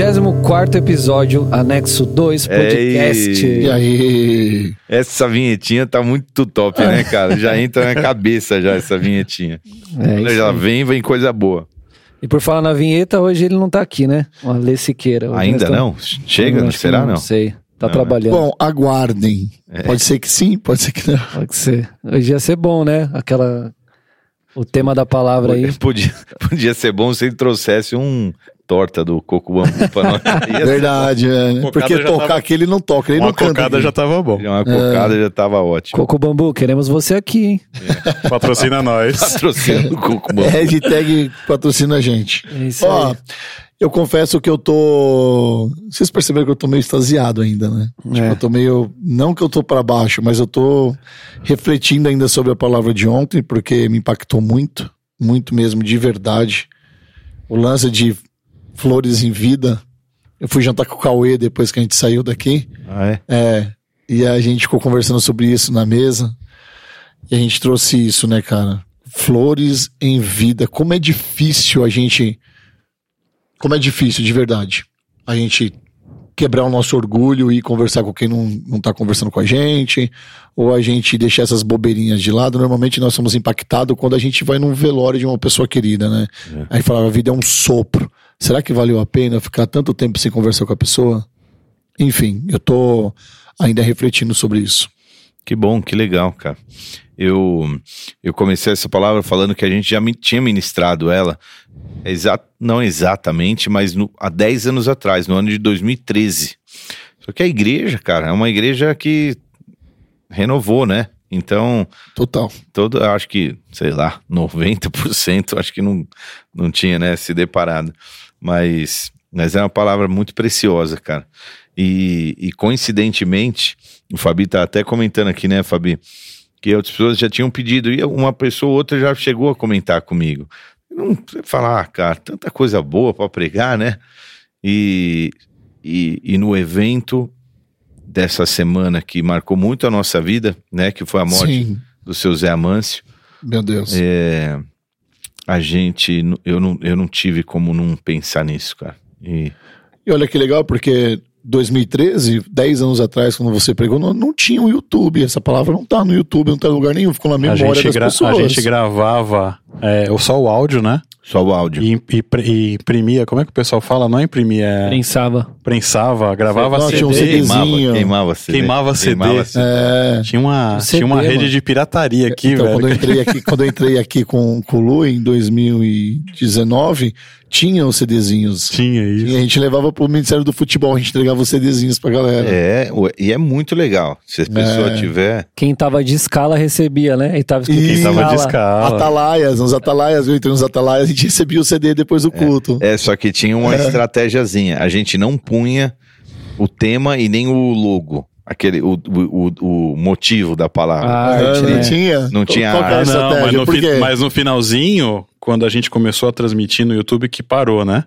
24 episódio, anexo 2, podcast. Ei. E aí? Essa vinhetinha tá muito top, né, cara? Já entra na cabeça já essa vinhetinha. É Quando isso já aí. vem, vem coisa boa. E por falar na vinheta, hoje ele não tá aqui, né? O Alê Siqueira. Hoje Ainda nós não? estamos- Chega? Que Será não? Não sei. Tá Não, trabalhando. Bom, aguardem. Pode ser que sim, pode ser que não. Pode ser. Hoje ia ser bom, né? Aquela. O tema da palavra aí. Podia, podia ser bom se ele trouxesse um torta do coco bambu pra nós. Ser Verdade, é. né? Cocada Porque tocar tava- aqui ele não toca, ele Uma não canta. cocada aqui. já tava bom. Uma cocada já tava ótimo. Coco Bambu, queremos você aqui, hein? Patrocina nós. Patrocínio do coco bambu. Hashtag patrocina a gente. É isso Ó, aí. eu confesso que eu tô. Vocês perceberam que eu tô meio extasiado ainda, né? Tipo, É. eu tô meio. Não que eu tô pra baixo, mas eu tô refletindo ainda sobre a palavra de ontem, porque me impactou muito, muito mesmo, de verdade. O lance de flores em vida. Eu fui jantar com o Cauê depois que a gente saiu daqui. Ah, é? É, e a gente ficou conversando sobre isso na mesa. E a gente trouxe isso, né, cara? Flores em vida. Como é difícil a gente. Como é difícil, de verdade. A gente quebrar o nosso orgulho e conversar com quem não, não tá conversando com a gente. Ou a gente deixar essas bobeirinhas de lado. Normalmente nós somos impactados quando a gente vai num velório de uma pessoa querida, né? Aí falava, a vida é um sopro. Será que valeu a pena ficar tanto tempo sem conversar com a pessoa? Enfim, eu tô ainda refletindo sobre isso. Que bom, que legal, cara. Eu, eu comecei essa palavra falando que a gente já tinha ministrado ela, exa não exatamente, mas no- há 10 anos atrás, no ano de 2013. Só que a igreja, cara, é uma igreja que renovou, né? Então, Total. todo, acho que, sei lá, 90% acho que não, não tinha, né, se deparado. Mas, mas é uma palavra muito preciosa, cara. E, e coincidentemente, o Fabi tá até comentando aqui, né, Fabi, que outras pessoas já tinham pedido, e uma pessoa ou outra já chegou a comentar comigo. Não falar, ah, cara, tanta coisa boa para pregar, né? E, e, e no evento dessa semana que marcou muito a nossa vida, né, que foi a morte Sim, do seu Zé Amâncio, meu Deus. é, a gente, eu não, eu não tive como não pensar nisso, cara. E, E olha que legal, porque 2013, 10 anos atrás, quando você pregou, não, não tinha o YouTube. Essa palavra não tá no YouTube, não tá em lugar nenhum, ficou na A memória gente, das gra- a pessoas. gente gravava é, só o áudio, né? Só o áudio. E, e e imprimia, como é que o pessoal fala? Não imprimia, é, Pensava. prensava, gravava Não, CD. tinha um CD. queimava, CDzinho. queimava CD. Queimava CD. É, Tinha uma, CD, tinha uma rede mano. de pirataria aqui, então, velho. quando eu entrei aqui, quando eu entrei aqui com, com o Lu em 2019, tinha os CDzinhos. Tinha isso. E a gente levava pro Ministério do Futebol, a gente entregava os CDzinhos pra galera. É, e é muito legal. Se a pessoa É. tiver. Quem tava de escala recebia, né? E tava Quem tava de escala. Atalaias, nos atalaias, eu entrei nos atalaias, a gente recebia o CD depois do culto. É, só que tinha uma estratégiazinha. A gente não punha o tema e nem o logo. Aquele, o, o, o, motivo da palavra. Ah, Ah, arte, não né? tinha? Não tinha Qual Ah, não, mas no, fi- mas no finalzinho, quando a gente começou a transmitir no YouTube, que parou, né?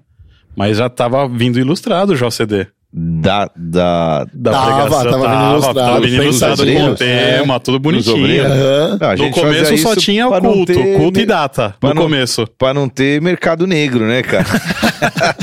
Mas já tava vindo ilustrado já o CD. Da, da, Da Tava, pregação. tava vindo ilustrado, tava vindo ilustrado com o tema, tudo obreiros. bonitinho. Aham. Não, a No começo só tinha o culto, ter culto e data, pra no não- começo. Pra não ter mercado negro, né, cara?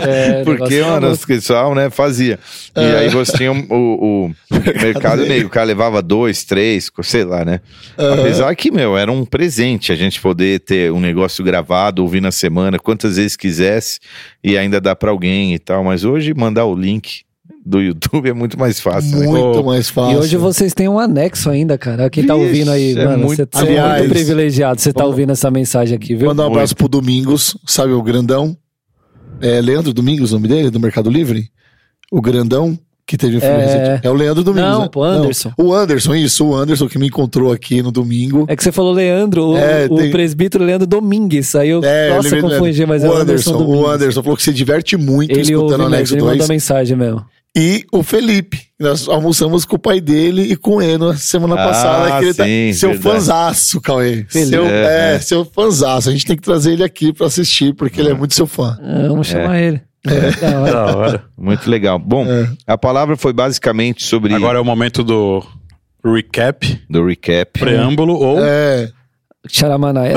É, Porque, mano, famoso. o pessoal, né, fazia. E aí você tinha o, o mercado negro. O cara levava dois, três, sei lá, né? Apesar que, meu, era um presente a gente poder ter um negócio gravado, ouvir na semana, quantas vezes quisesse, e ainda dá pra alguém e tal. Mas hoje, mandar o link do YouTube é muito mais fácil, né? Muito Pô, mais fácil. E hoje vocês têm um anexo ainda, cara. Quem tá Vixe, ouvindo aí, é mano, muito- você é Aliás, muito privilegiado. Você tá vamos- ouvindo essa mensagem aqui, viu? Mandar um abraço pro Domingos, sabe o grandão? É Leandro Domingos, o nome dele, do Mercado Livre? O grandão que teve um filme É. recente. É o Leandro Domingos. Não, né? pô, Anderson. Não, o Anderson, isso, o Anderson que me encontrou aqui no domingo. É que você falou Leandro, o, É, o tem- presbítero Leandro Domingues. Aí eu, É, eu nossa, do confundi, mas é o o Anderson, Anderson o. Anderson falou que se diverte muito Ele ouve escutando o mesmo, Anexo ele mandou 2. mensagem mesmo. E o Felipe. Nós almoçamos com o pai dele e com o Eno semana Ah, passada. que ele tá- sim, seu verdade. fanzaço, Cauê. Felipe. Seu, É, é, é. seu fanzaço. A gente tem que trazer ele aqui pra assistir, porque ele é muito seu fã. Ah, vamos chamar ele. É. Da hora. Da hora. Muito legal. Bom, É. a palavra foi basicamente sobre Agora é o momento do recap, do recap. preâmbulo ou É. Charamanaia.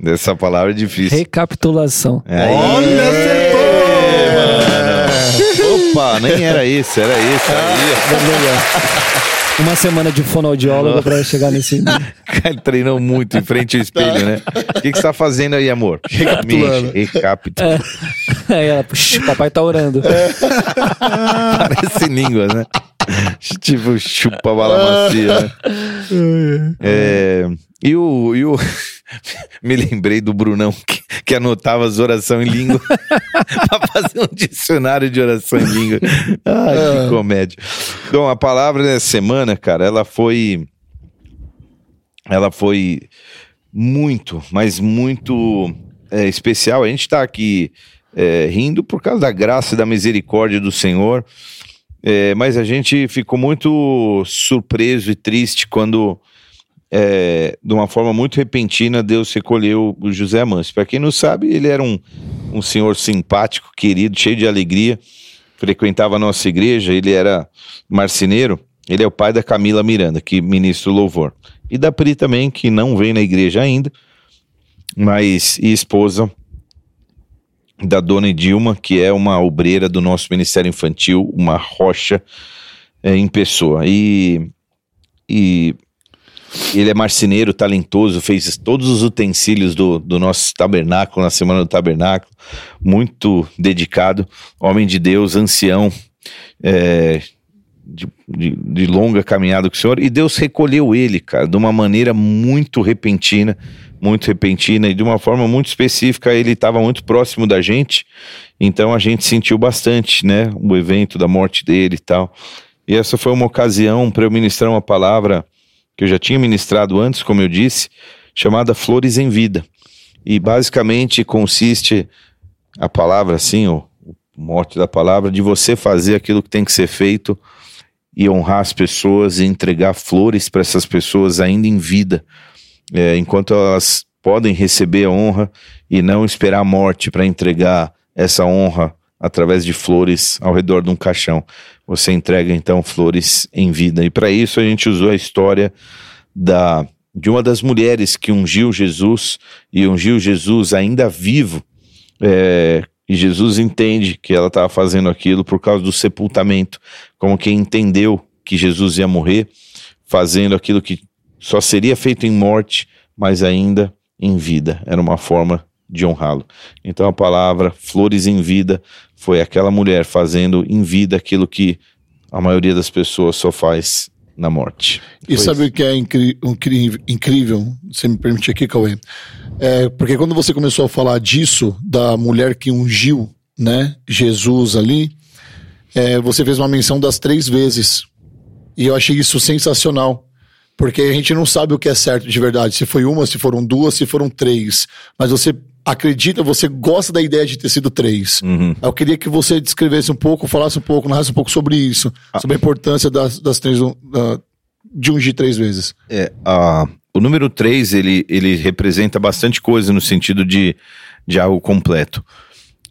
Dessa palavra é difícil. Recapitulação. Olha, acertou! Opa, nem era esse, era esse aí. Uma semana de fonoaudiólogo pra chegar nesse. Ele treinou muito em frente ao espelho, né? O que, que você tá fazendo aí, amor? Recapitulando. Mexe, recapitula. Aí ela, "Puxa, papai tá orando. Parece língua, né? tipo, chupa bala macia. né? É, e o, e o... Me lembrei do Brunão que, que anotava as orações em língua pra fazer um dicionário de oração em língua. Ai, que comédia. Então, a palavra dessa semana, cara, ela foi. Ela foi muito, mas muito é, especial. A gente tá aqui é, rindo por causa da graça e da misericórdia do Senhor. É, mas a gente ficou muito surpreso e triste quando, é, de uma forma muito repentina, Deus recolheu o José Amâncio. Para quem não sabe, ele era um, um senhor simpático, querido, cheio de alegria, frequentava a nossa igreja, ele era marceneiro. Ele é o pai da Camila Miranda, que ministra o louvor. E da Pri também, que não vem na igreja ainda, mas e esposa da dona Edilma, que é uma obreira do nosso Ministério Infantil, uma rocha é, em pessoa. E, e ele é marceneiro, talentoso, fez todos os utensílios do, do nosso tabernáculo, na Semana do Tabernáculo, muito dedicado, homem de Deus, ancião, é, de, de, de longa caminhada com o Senhor, e Deus recolheu ele, cara, de uma maneira muito repentina, muito repentina e de uma forma muito específica. Ele estava muito próximo da gente, então a gente sentiu bastante, né, o evento da morte dele e tal. E essa foi uma ocasião para eu ministrar uma palavra que eu já tinha ministrado antes, como eu disse, chamada Flores em Vida. E basicamente consiste a palavra assim, o morte da palavra, de você fazer aquilo que tem que ser feito e honrar as pessoas e entregar flores para essas pessoas ainda em vida, é, enquanto elas podem receber a honra e não esperar a morte para entregar essa honra através de flores ao redor de um caixão. Você entrega então flores em vida. E para isso a gente usou a história da de uma das mulheres que ungiu Jesus e ungiu Jesus ainda vivo. É, e Jesus entende que ela estava fazendo aquilo por causa do sepultamento, como quem entendeu que Jesus ia morrer, fazendo aquilo que só seria feito em morte, mas ainda em vida. Era uma forma de honrá-lo. Então a palavra flores em vida foi aquela mulher fazendo em vida aquilo que a maioria das pessoas só faz na morte. E Foi sabe isso. o que é incri- incrível, incrível? Você me permite aqui, Cauê? É, porque quando você começou a falar disso, da mulher que ungiu, né, Jesus ali, é, você fez uma menção das três vezes. E eu achei isso sensacional. Porque a gente não sabe o que é certo de verdade. Se foi uma, se foram duas, se foram três. Mas você acredita, você gosta da ideia de ter sido três. Uhum. Eu queria que você descrevesse um pouco, falasse um pouco, narrasse um pouco sobre isso. Ah. Sobre a importância das, das três, da- de ungir três vezes. É, a, o número 3, ele, ele representa bastante coisa no sentido de, de algo completo.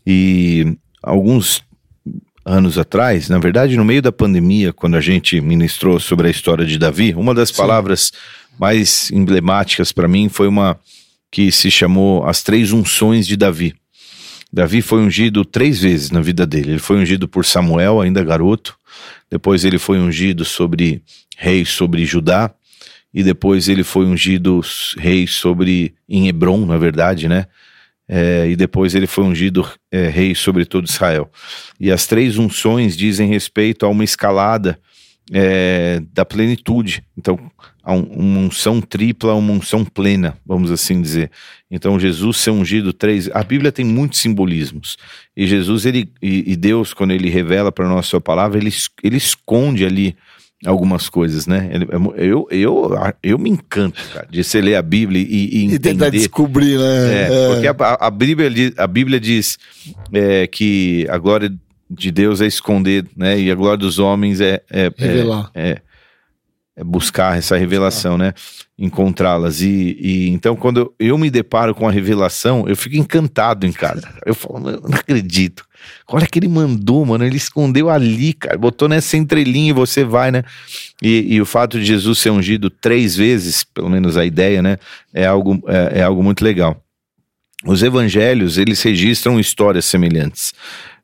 E alguns anos atrás, na verdade, no meio da pandemia, quando a gente ministrou sobre a história de Davi, uma das palavras mais emblemáticas para mim foi uma que se chamou As Três Unções de Davi. Davi foi ungido três vezes na vida dele. Ele foi ungido por Samuel, ainda garoto. Depois ele foi ungido sobre rei sobre Judá. E depois ele foi ungido rei sobre em Hebron, na verdade, né? É, e depois ele foi ungido é, rei sobre todo Israel. E as três unções dizem respeito a uma escalada é, da plenitude. Então, a um- uma unção tripla, uma unção plena, vamos assim dizer. Então, Jesus ser ungido três. A Bíblia tem muitos simbolismos. E Jesus, ele, e, e Deus, quando ele revela para nós sua palavra, ele, ele esconde ali algumas coisas, né? É Eu, eu, eu me encanto, cara, de você ler a Bíblia e, e E tentar entender. descobrir, né? É, porque a, a- Bíblia, diz- a Bíblia diz é, que a glória de Deus é esconder, né? E a glória dos homens é, é, é- Revelar. é, é buscar essa revelação, né? Encontrá-las. E, e então, quando eu, eu me deparo com a revelação, eu fico encantado em casa. Eu falo, eu não acredito. Olha que ele mandou, mano. Ele escondeu ali, cara. Botou nessa entrelinha e você vai, né? E, e o fato de Jesus ser ungido três vezes, pelo menos a ideia, né? É algo, é, é algo muito legal. Os evangelhos, eles registram histórias semelhantes.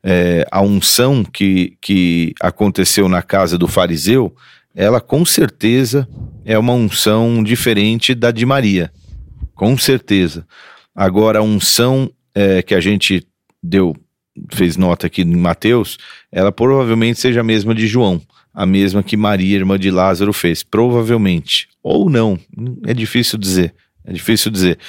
é, a unção que, que aconteceu na casa do fariseu, ela com certeza é uma unção diferente da de Maria. Com certeza. Agora, a unção é, que a gente deu, fez nota aqui em Mateus, ela provavelmente seja a mesma de João. A mesma que Maria, irmã de Lázaro, fez. Provavelmente. Ou não. É difícil dizer. É difícil dizer.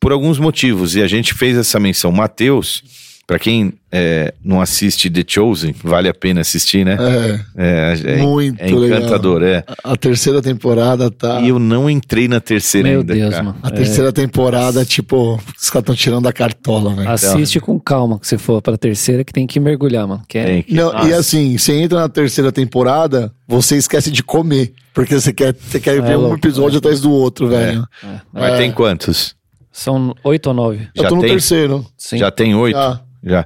Por alguns motivos. E a gente fez essa menção. Mateus Pra quem é, não assiste The Chosen, vale a pena assistir, né? É, É, é- muito é encantador, é. legal. A terceira temporada tá. E eu não entrei na terceira Meu ainda, Deus, cara. mano. A terceira temporada, tipo, os caras estão tirando a cartola, velho. Assiste com calma que você for pra terceira, que tem que mergulhar, mano. Que é... Tem que- Não, e assim, você entra na terceira temporada, você esquece de comer. Porque você quer, você quer É ver um louco, episódio atrás do outro, velho. Mas É. tem quantos? São oito ou nove. Eu Já tô no tem? terceiro. Sim. Já tem oito? Já. Já.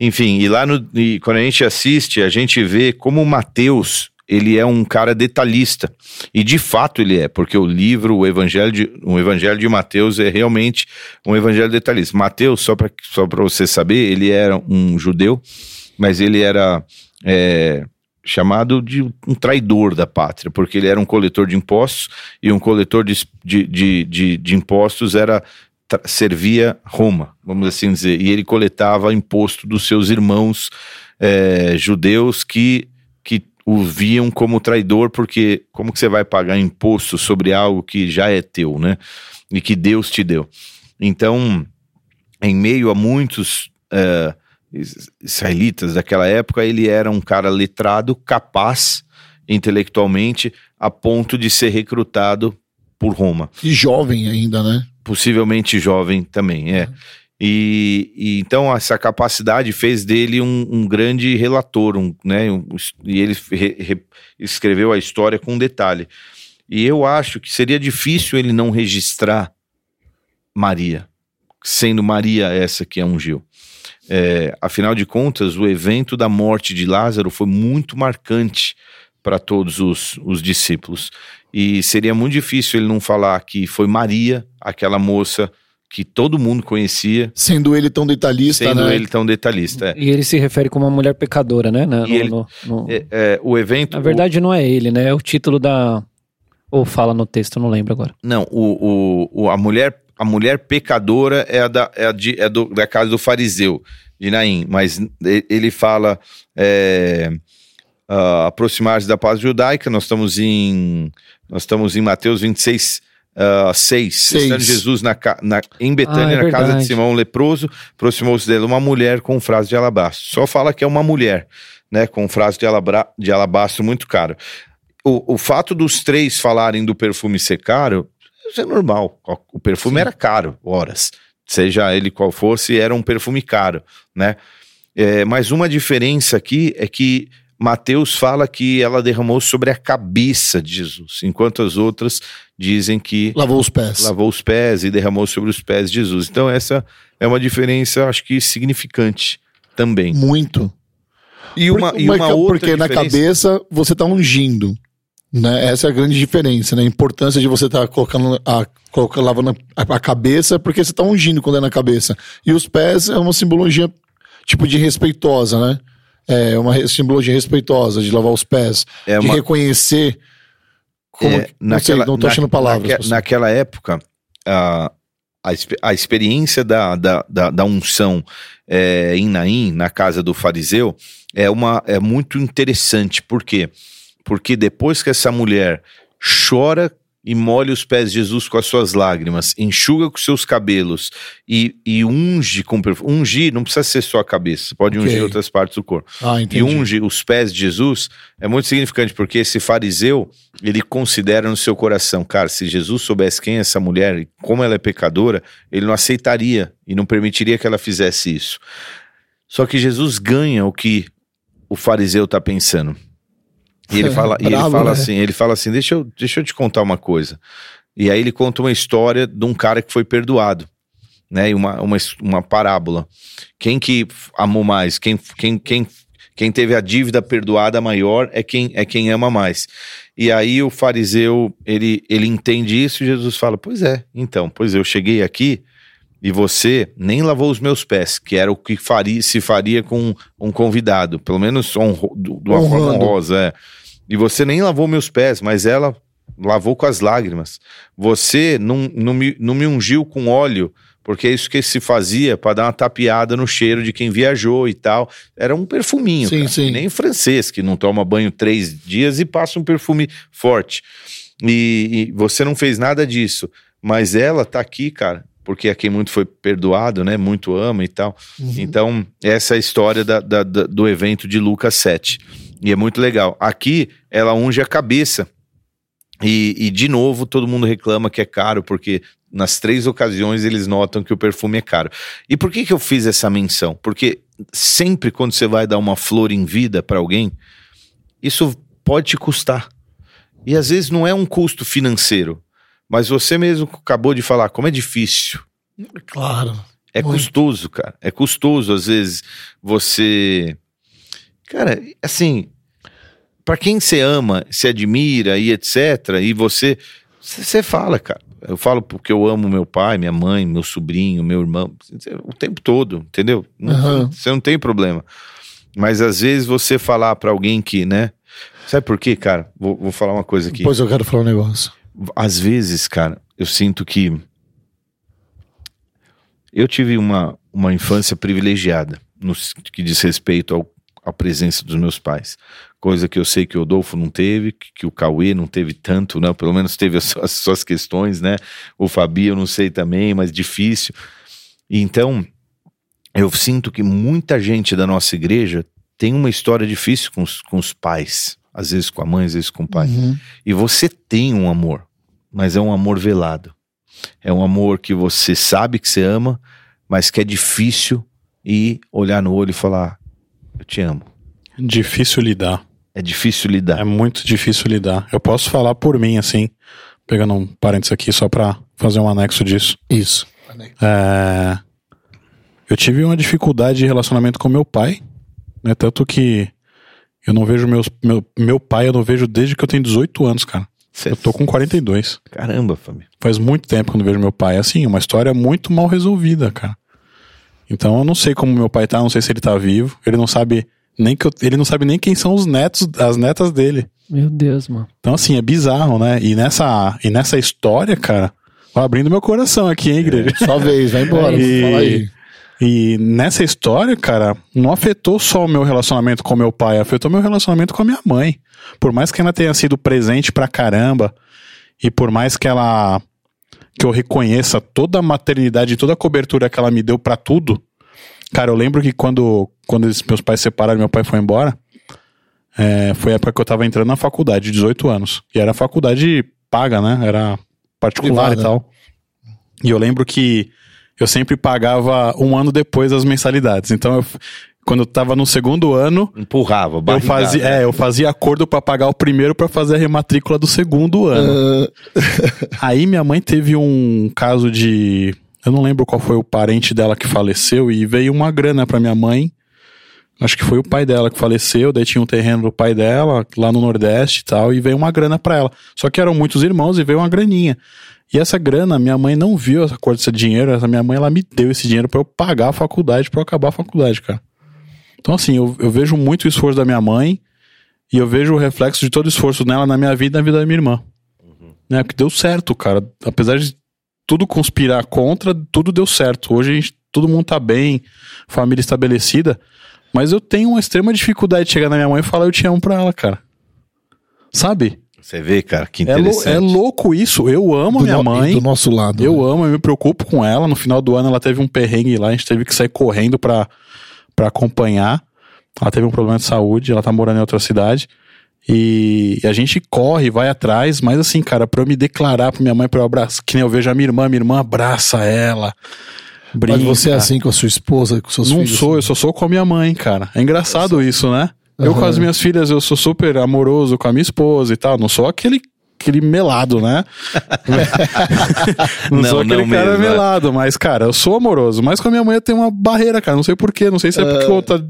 Enfim, e lá no. E quando a gente assiste, a gente vê como o Mateus. Ele é um cara detalhista. E de fato ele é, porque o livro, o Evangelho de, o Evangelho de Mateus é realmente um evangelho detalhista. Mateus, só para só você saber, ele era um judeu, mas ele era é, chamado de um traidor da pátria, porque ele era um coletor de impostos e um coletor de, de, de, de, impostos era servia Roma, vamos assim dizer, e ele coletava imposto dos seus irmãos eh, judeus que, que o viam como traidor, porque como que você vai pagar imposto sobre algo que já é teu, né? E que Deus te deu. Então, em meio a muitos is- israelitas daquela época, ele era um cara letrado, capaz intelectualmente, a ponto de ser recrutado por Roma E jovem ainda, né? Possivelmente jovem também, é. E, e então essa capacidade fez dele um, um grande relator, um, né? um- e ele re- re- escreveu a história com detalhe. E eu acho que seria difícil ele não registrar Maria, sendo Maria essa que a ungiu. É, afinal de contas, o evento da morte de Lázaro foi muito marcante para todos os, os discípulos. E seria muito difícil ele não falar que foi Maria, aquela moça que todo mundo conhecia, Sendo ele tão detalhista, sendo né? ele tão detalhista. É. E ele se refere como uma mulher pecadora, né? Na, E no- ele- no- no- É, é, o evento. Na verdade, não é ele, né? É o título da. Ou fala no texto, não lembro agora. Não, o, o, o- a, mulher, a mulher pecadora é, a da, é, a de- é do, da casa do fariseu, de Naim, mas ele fala é, ah, aproximar-se da paz judaica, nós estamos em nós estamos em Mateus 26, ah, 6, Seis. estando Jesus na, na- em Betânia, Ah, é na casa de. Simão leproso, aproximou-se dele uma mulher com frase de alabastro, só fala que é uma mulher, né, com frase de, alabra, de alabastro muito caro. O, o fato dos três falarem do perfume ser caro, isso é normal. O perfume era caro, horas. Seja ele qual fosse, era um perfume caro, né? É, mas uma diferença aqui é que Mateus fala que ela derramou sobre a cabeça de Jesus, enquanto as outras dizem que Lavou os pés. lavou os pés e derramou sobre os pés de Jesus. Então essa é uma diferença, acho que significante também. Muito. E uma, porque, e uma outra porque na diferença- cabeça você tá ungindo. Né? Essa é a grande diferença, né? A importância de você estar colocando a, colocando, lavando a, a cabeça, porque você tá ungindo quando é na cabeça. E os pés é uma simbologia tipo de respeitosa, né? É uma simbologia respeitosa de lavar os pés, é de uma, reconhecer como É, não sei, não tô na- achando palavras. naque- naquela época, a, a, a experiência da, da, da, da unção é, em Naim, na casa do fariseu, é, uma, é muito interessante. Por quê? Porque depois que essa mulher chora e molha os pés de Jesus com as suas lágrimas, enxuga com seus cabelos e, e unge com perfume. Ungir não precisa ser só a cabeça, pode Ok. ungir outras partes do corpo ah, e unge os pés de Jesus é muito significante, porque esse fariseu, ele considera no seu coração, cara, se Jesus soubesse quem é essa mulher e como ela é pecadora, ele não aceitaria e não permitiria que ela fizesse isso. Só que Jesus ganha o que o fariseu está pensando. E ele fala, e ele fala né? assim, ele fala assim, deixa eu, deixa eu te contar uma coisa. E aí ele conta uma história de um cara que foi perdoado, né? E uma, uma, uma parábola. Quem que amou mais? Quem, quem, quem, quem teve a dívida perdoada maior é quem, é quem ama mais. E aí o fariseu, ele, ele entende isso e Jesus fala, pois é, então, pois eu cheguei aqui E você nem lavou os meus pés, que era o que faria, se faria com um convidado, pelo menos honro, de uma forma honrosa. É. E você nem lavou meus pés, mas ela lavou com as lágrimas. Você não, não, me, não me ungiu com óleo, porque é isso que se fazia para dar uma tapeada no cheiro de quem viajou e tal. Era um perfuminho. Sim, sim. Nem francês, que não toma banho três dias e passa um perfume forte. E, e você não fez nada disso. Mas ela tá aqui, cara, porque a quem muito foi perdoado, né? Muito ama e tal. Então, essa é a história da- da- da- do evento de Lucas 7. E é muito legal. Aqui, ela unge a cabeça. E, e, de novo, todo mundo reclama que é caro, porque nas três ocasiões eles notam que o perfume é caro. E por que, que eu fiz essa menção? Porque sempre quando você vai dar uma flor em vida para alguém, isso pode te custar. E às vezes não é um custo financeiro, mas você mesmo acabou de falar como é difícil. Claro. É Muito. custoso, cara. É custoso, às vezes, você. Cara, assim. Pra quem você ama, se admira e etc., e você. Você fala, cara. Eu falo porque eu amo meu pai, minha mãe, meu sobrinho, meu irmão, o tempo todo, entendeu? Aham. Você não tem problema. Mas às vezes você falar pra alguém que, né? Sabe por quê, cara? Vou, vou falar uma coisa aqui Depois eu quero falar um negócio. Às vezes, cara, eu sinto que eu tive uma, uma infância privilegiada no que diz respeito ao, à presença dos meus pais. Coisa que eu sei que o Adolfo não teve, que, que o Cauê não teve tanto, né? Pelo menos teve as suas, as suas questões, né? O Fabi eu não sei também, mas difícil. E então, eu sinto que muita gente da nossa igreja tem uma história difícil com os, com os pais. Às vezes com a mãe, às vezes com o pai. Uhum. E você tem um amor, mas é um amor velado. É um amor que você sabe que você ama, mas que é difícil ir olhar no olho e falar: Eu te amo. Difícil lidar. É difícil lidar. É muito difícil lidar. Eu posso falar por mim, assim, pegando um parênteses aqui só pra fazer um anexo disso. Isso. É, Eu tive uma dificuldade de relacionamento com meu pai, né? Tanto que eu não vejo meus, meu, meu pai, eu não vejo desde que eu tenho 18 anos, cara. Cê- Eu tô com 42. Caramba, família. Faz muito tempo que eu não vejo meu pai. Assim, uma história muito mal resolvida, cara. Então eu não sei como meu pai tá, não sei se ele tá vivo. Ele não sabe nem que eu- ele não sabe nem quem são os netos, as netas dele. Meu Deus, mano. Então assim, é bizarro, né? E nessa e nessa história, cara, tô abrindo meu coração aqui, hein, igreja. Só vez, vai embora. E- Fala aí. E nessa história, cara, não afetou só o meu relacionamento com meu pai, afetou meu relacionamento com a minha mãe. Por mais que ela tenha sido presente pra caramba, e por mais que ela. que eu reconheça toda a maternidade, toda a cobertura que ela me deu pra tudo. Cara, eu lembro que quando, quando meus pais se separaram e meu pai foi embora, é, foi a época que eu tava entrando na faculdade, 18 anos. E era faculdade paga, né? Era particular Privada. e tal. E eu lembro que eu sempre pagava um ano depois as mensalidades. Então, eu, quando eu tava no segundo ano, Empurrava, eu fazia, é, eu fazia acordo pra pagar o primeiro pra fazer a rematrícula do segundo ano. Ah, Aí minha mãe teve um caso de. Eu não lembro qual foi o parente dela que faleceu e veio uma grana pra minha mãe. Acho que foi o pai dela que faleceu, daí tinha um terreno do pai dela, lá no Nordeste e tal, e veio uma grana pra ela. Só que eram muitos irmãos e veio uma graninha. E essa grana, minha mãe não viu essa cor desse dinheiro, essa minha mãe ela me deu esse dinheiro pra eu pagar a faculdade, pra eu acabar a faculdade, cara. Então assim, eu, eu vejo muito o esforço da minha mãe e eu vejo o reflexo de todo o esforço dela na minha vida e na vida da minha irmã. Né? Porque deu certo, cara. Apesar de tudo conspirar contra, tudo deu certo. Hoje a gente, todo mundo tá bem, família estabelecida. Mas eu tenho uma extrema dificuldade de chegar na minha mãe e falar eu te amo pra ela, cara. Sabe? Você vê, cara, que É, interessante. é louco isso. Eu amo do, minha no- mãe. do nosso lado. Eu né? amo, eu me preocupo com ela. No final do ano ela teve um perrengue lá, a gente teve que sair correndo pra, pra acompanhar. Ela teve um problema de saúde, ela tá morando em outra cidade. E, e a gente corre, vai atrás, mas assim, cara, pra eu me declarar pra minha mãe, pra eu abraçar, que nem eu vejo a minha irmã, minha irmã abraça ela. Brinca. Mas você é assim com a sua esposa, com seus Não filhos? sou, eu só sou com a minha mãe, cara. É engraçado isso, né? Eu com as minhas filhas, eu sou super amoroso com a minha esposa e tal. Não sou aquele aquele melado, né? não, Não, sou aquele não cara mesmo, é. melado, mas, cara, eu sou amoroso. Mas com a minha mãe eu tenho uma barreira, cara. Não sei porquê, não sei se é por conta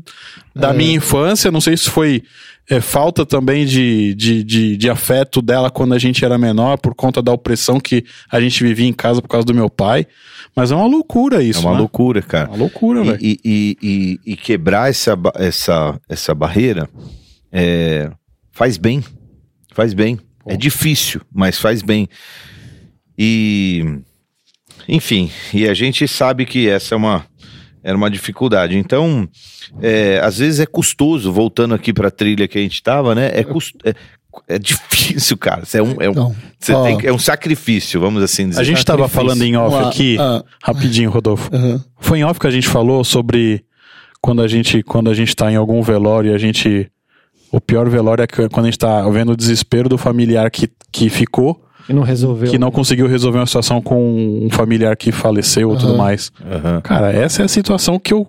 da minha infância, não sei se foi é, falta também de, de, de, de afeto dela quando a gente era menor, por conta da opressão que a gente vivia em casa por causa do meu pai. Mas é uma loucura É isso, uma né? loucura, É cara. uma loucura, velho. E, e, e, e quebrar essa, essa, essa barreira é, faz bem. Faz bem. É difícil, mas faz bem. E, enfim, e a gente sabe que essa é uma, era uma dificuldade. Então, é, às vezes é custoso, voltando aqui para a trilha que a gente tava, né? É, cust, é, é difícil, cara. É um, é um, você Ó. tem que- é um sacrifício, vamos assim dizer. A gente tava Sacrifício. falando em off aqui, Ah. rapidinho, Rodolfo. Aham. Foi em off que a gente falou sobre quando a gente, quando a gente tá em algum velório e a gente. O pior velório é que- quando a gente tá vendo o desespero do familiar que, que ficou, E não resolveu. que não conseguiu resolver uma situação com um familiar que faleceu e tudo mais. Aham. Cara, essa é a situação que eu,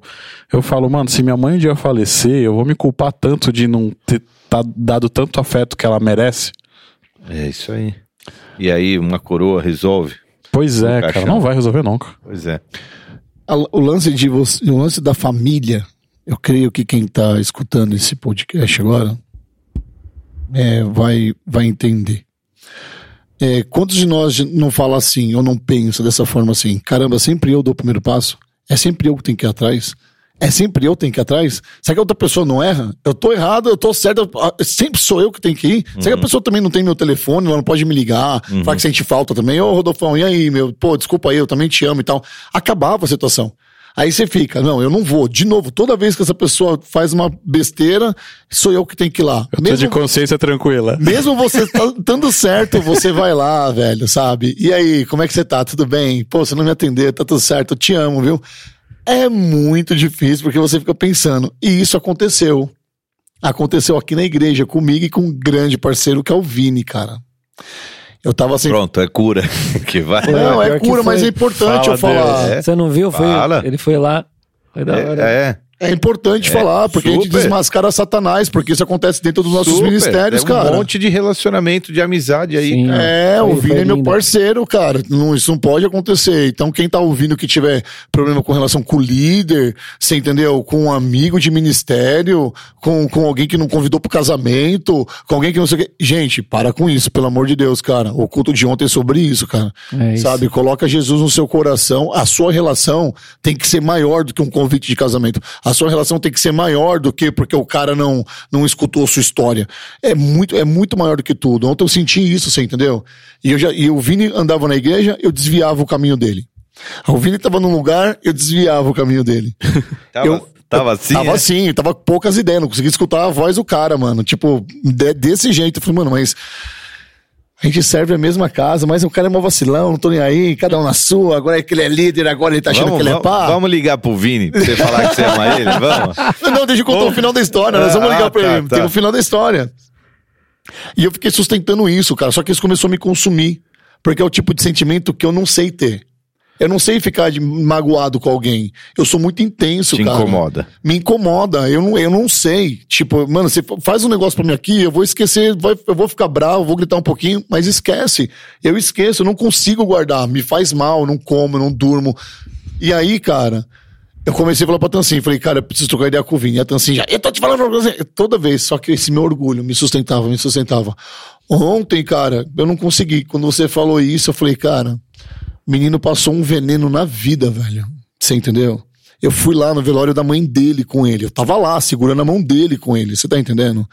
eu falo, mano, se minha mãe um dia falecer, eu vou me culpar tanto de não ter tá, dado tanto afeto que ela merece. É isso aí. E aí, uma coroa resolve? Pois é, cara, não vai resolver nunca. Pois é. O lance de você, o lance da família, eu creio que quem tá escutando esse podcast agora é, vai, vai entender. É, quantos de nós não fala assim, ou não pensa dessa forma assim? Caramba, sempre eu dou o primeiro passo? É sempre eu que tenho que ir atrás? É sempre eu que tenho que ir atrás? Será que a outra pessoa não erra? Eu tô errado, eu tô certo, ah, sempre sou eu que tenho que ir? Será que a pessoa também não tem meu telefone, ela não pode me ligar, falar que sente falta também? Ô, Rodolfão, e aí, meu? Pô, desculpa aí, eu também te amo e tal. Acabava a situação. Aí você fica, não, eu não vou. De novo, toda vez que essa pessoa faz uma besteira, sou eu que tenho que ir lá. Eu tô de consciência tranquila. Mesmo você dando certo, você vai lá, velho, sabe? E aí, como é que você tá? Tudo bem? Pô, você não me atendeu, tá tudo certo, eu te amo, viu? É muito difícil porque você fica pensando. E isso aconteceu. Aconteceu aqui na igreja comigo e com um grande parceiro que é o Vini, cara. Eu tava assim. Pronto, é cura. que vai. Não, é que cura, mas é importante Fala eu falar. É. Você não viu? Foi, Fala. ele foi lá. Foi da hora. É, é. É importante falar, porque a gente super. desmascara Satanás, porque isso acontece dentro dos nossos Super. ministérios, é um cara. monte de relacionamento, de amizade aí, Sim. cara. É, o Vini é meu parceiro, cara. Não, isso não pode acontecer. Então, quem tá ouvindo que tiver problema com relação com o líder, você entendeu? Com um amigo de ministério, com, com alguém que não convidou pro casamento, com alguém que não sei o quê. Gente, para com isso, pelo amor de Deus, cara. O culto de ontem é sobre isso, cara. É isso. Sabe? Coloca Jesus no seu coração. A sua relação tem que ser maior do que um convite de casamento. A sua relação tem que ser maior do que porque o cara não, não escutou a sua história. É muito, é muito maior do que tudo. Ontem eu senti isso, você entendeu? E, eu já, e o Vini andava na igreja, eu desviava o caminho dele. O Vini tava num lugar, eu desviava o caminho dele. Tava, eu- tava assim. Tava é? assim, tava com poucas ideias, não conseguia escutar a voz do cara, mano. Tipo, de- desse jeito. Eu falei, mano, mas. A gente serve a mesma casa, mas o cara é mó vacilão, não tô nem aí, cada um na sua, agora é que ele é líder, agora ele tá achando Vamos, que ele é pá. vamos ligar pro Vini pra você falar que você ama ele? Vamos? Não, não, deixa eu contar Vamos. o final da história, nós vamos Ah, ligar pra tá, ele. tá. Tem o final da história. E eu fiquei sustentando isso, cara, só que isso começou a me consumir. Porque é o tipo de sentimento que eu não sei ter. Eu não sei ficar de magoado com alguém. Eu sou muito intenso, Te cara. incomoda. Me incomoda. Eu não, eu não sei. Tipo, mano, você faz um negócio pra mim aqui, eu vou esquecer, vai- eu vou ficar bravo, vou gritar um pouquinho, mas esquece. Eu esqueço, eu não consigo guardar. Me faz mal, não como, não durmo. E aí, cara, eu comecei a falar pra Tancinha, falei, cara, eu preciso trocar ideia com o Vini. E a Tancinha já, eu tô te falando pra você. Toda vez, só que esse meu orgulho me sustentava, me sustentava. Ontem, cara, eu não consegui. Quando você falou isso, eu falei, cara, menino passou um veneno na vida, velho. Você entendeu? Eu fui lá no velório da mãe dele com ele. Eu tava lá, segurando a mão dele com ele. Você tá entendendo?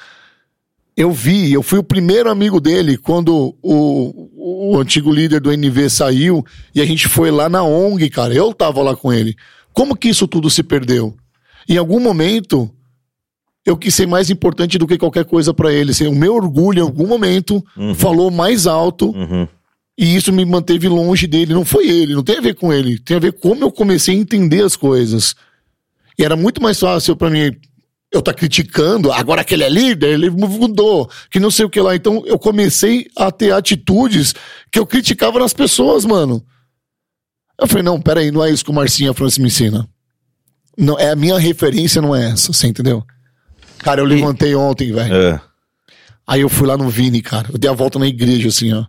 Eu vi, eu fui o primeiro amigo dele quando o, o antigo líder do NV saiu e a gente foi lá na ONG, cara. Eu tava lá com ele. Como que isso tudo se perdeu? Em algum momento, eu quis ser mais importante do que qualquer coisa pra ele. Assim, o meu orgulho, em algum momento, falou mais alto Uhum. E isso me manteve longe dele. Não foi ele, não tem a ver com ele. Tem a ver com como eu comecei a entender as coisas. E era muito mais fácil pra mim eu tá criticando, agora que ele é líder, ele mudou, que não sei o que lá. Então eu comecei a ter atitudes que eu criticava nas pessoas, mano. Eu falei, não, peraí, não é isso que o Marcinho França me ensina. Não, é a minha referência, não é essa, você entendeu? Cara, eu levantei ontem, velho. É. Aí eu fui lá no Vini, cara. Eu dei a volta na igreja, assim, ó.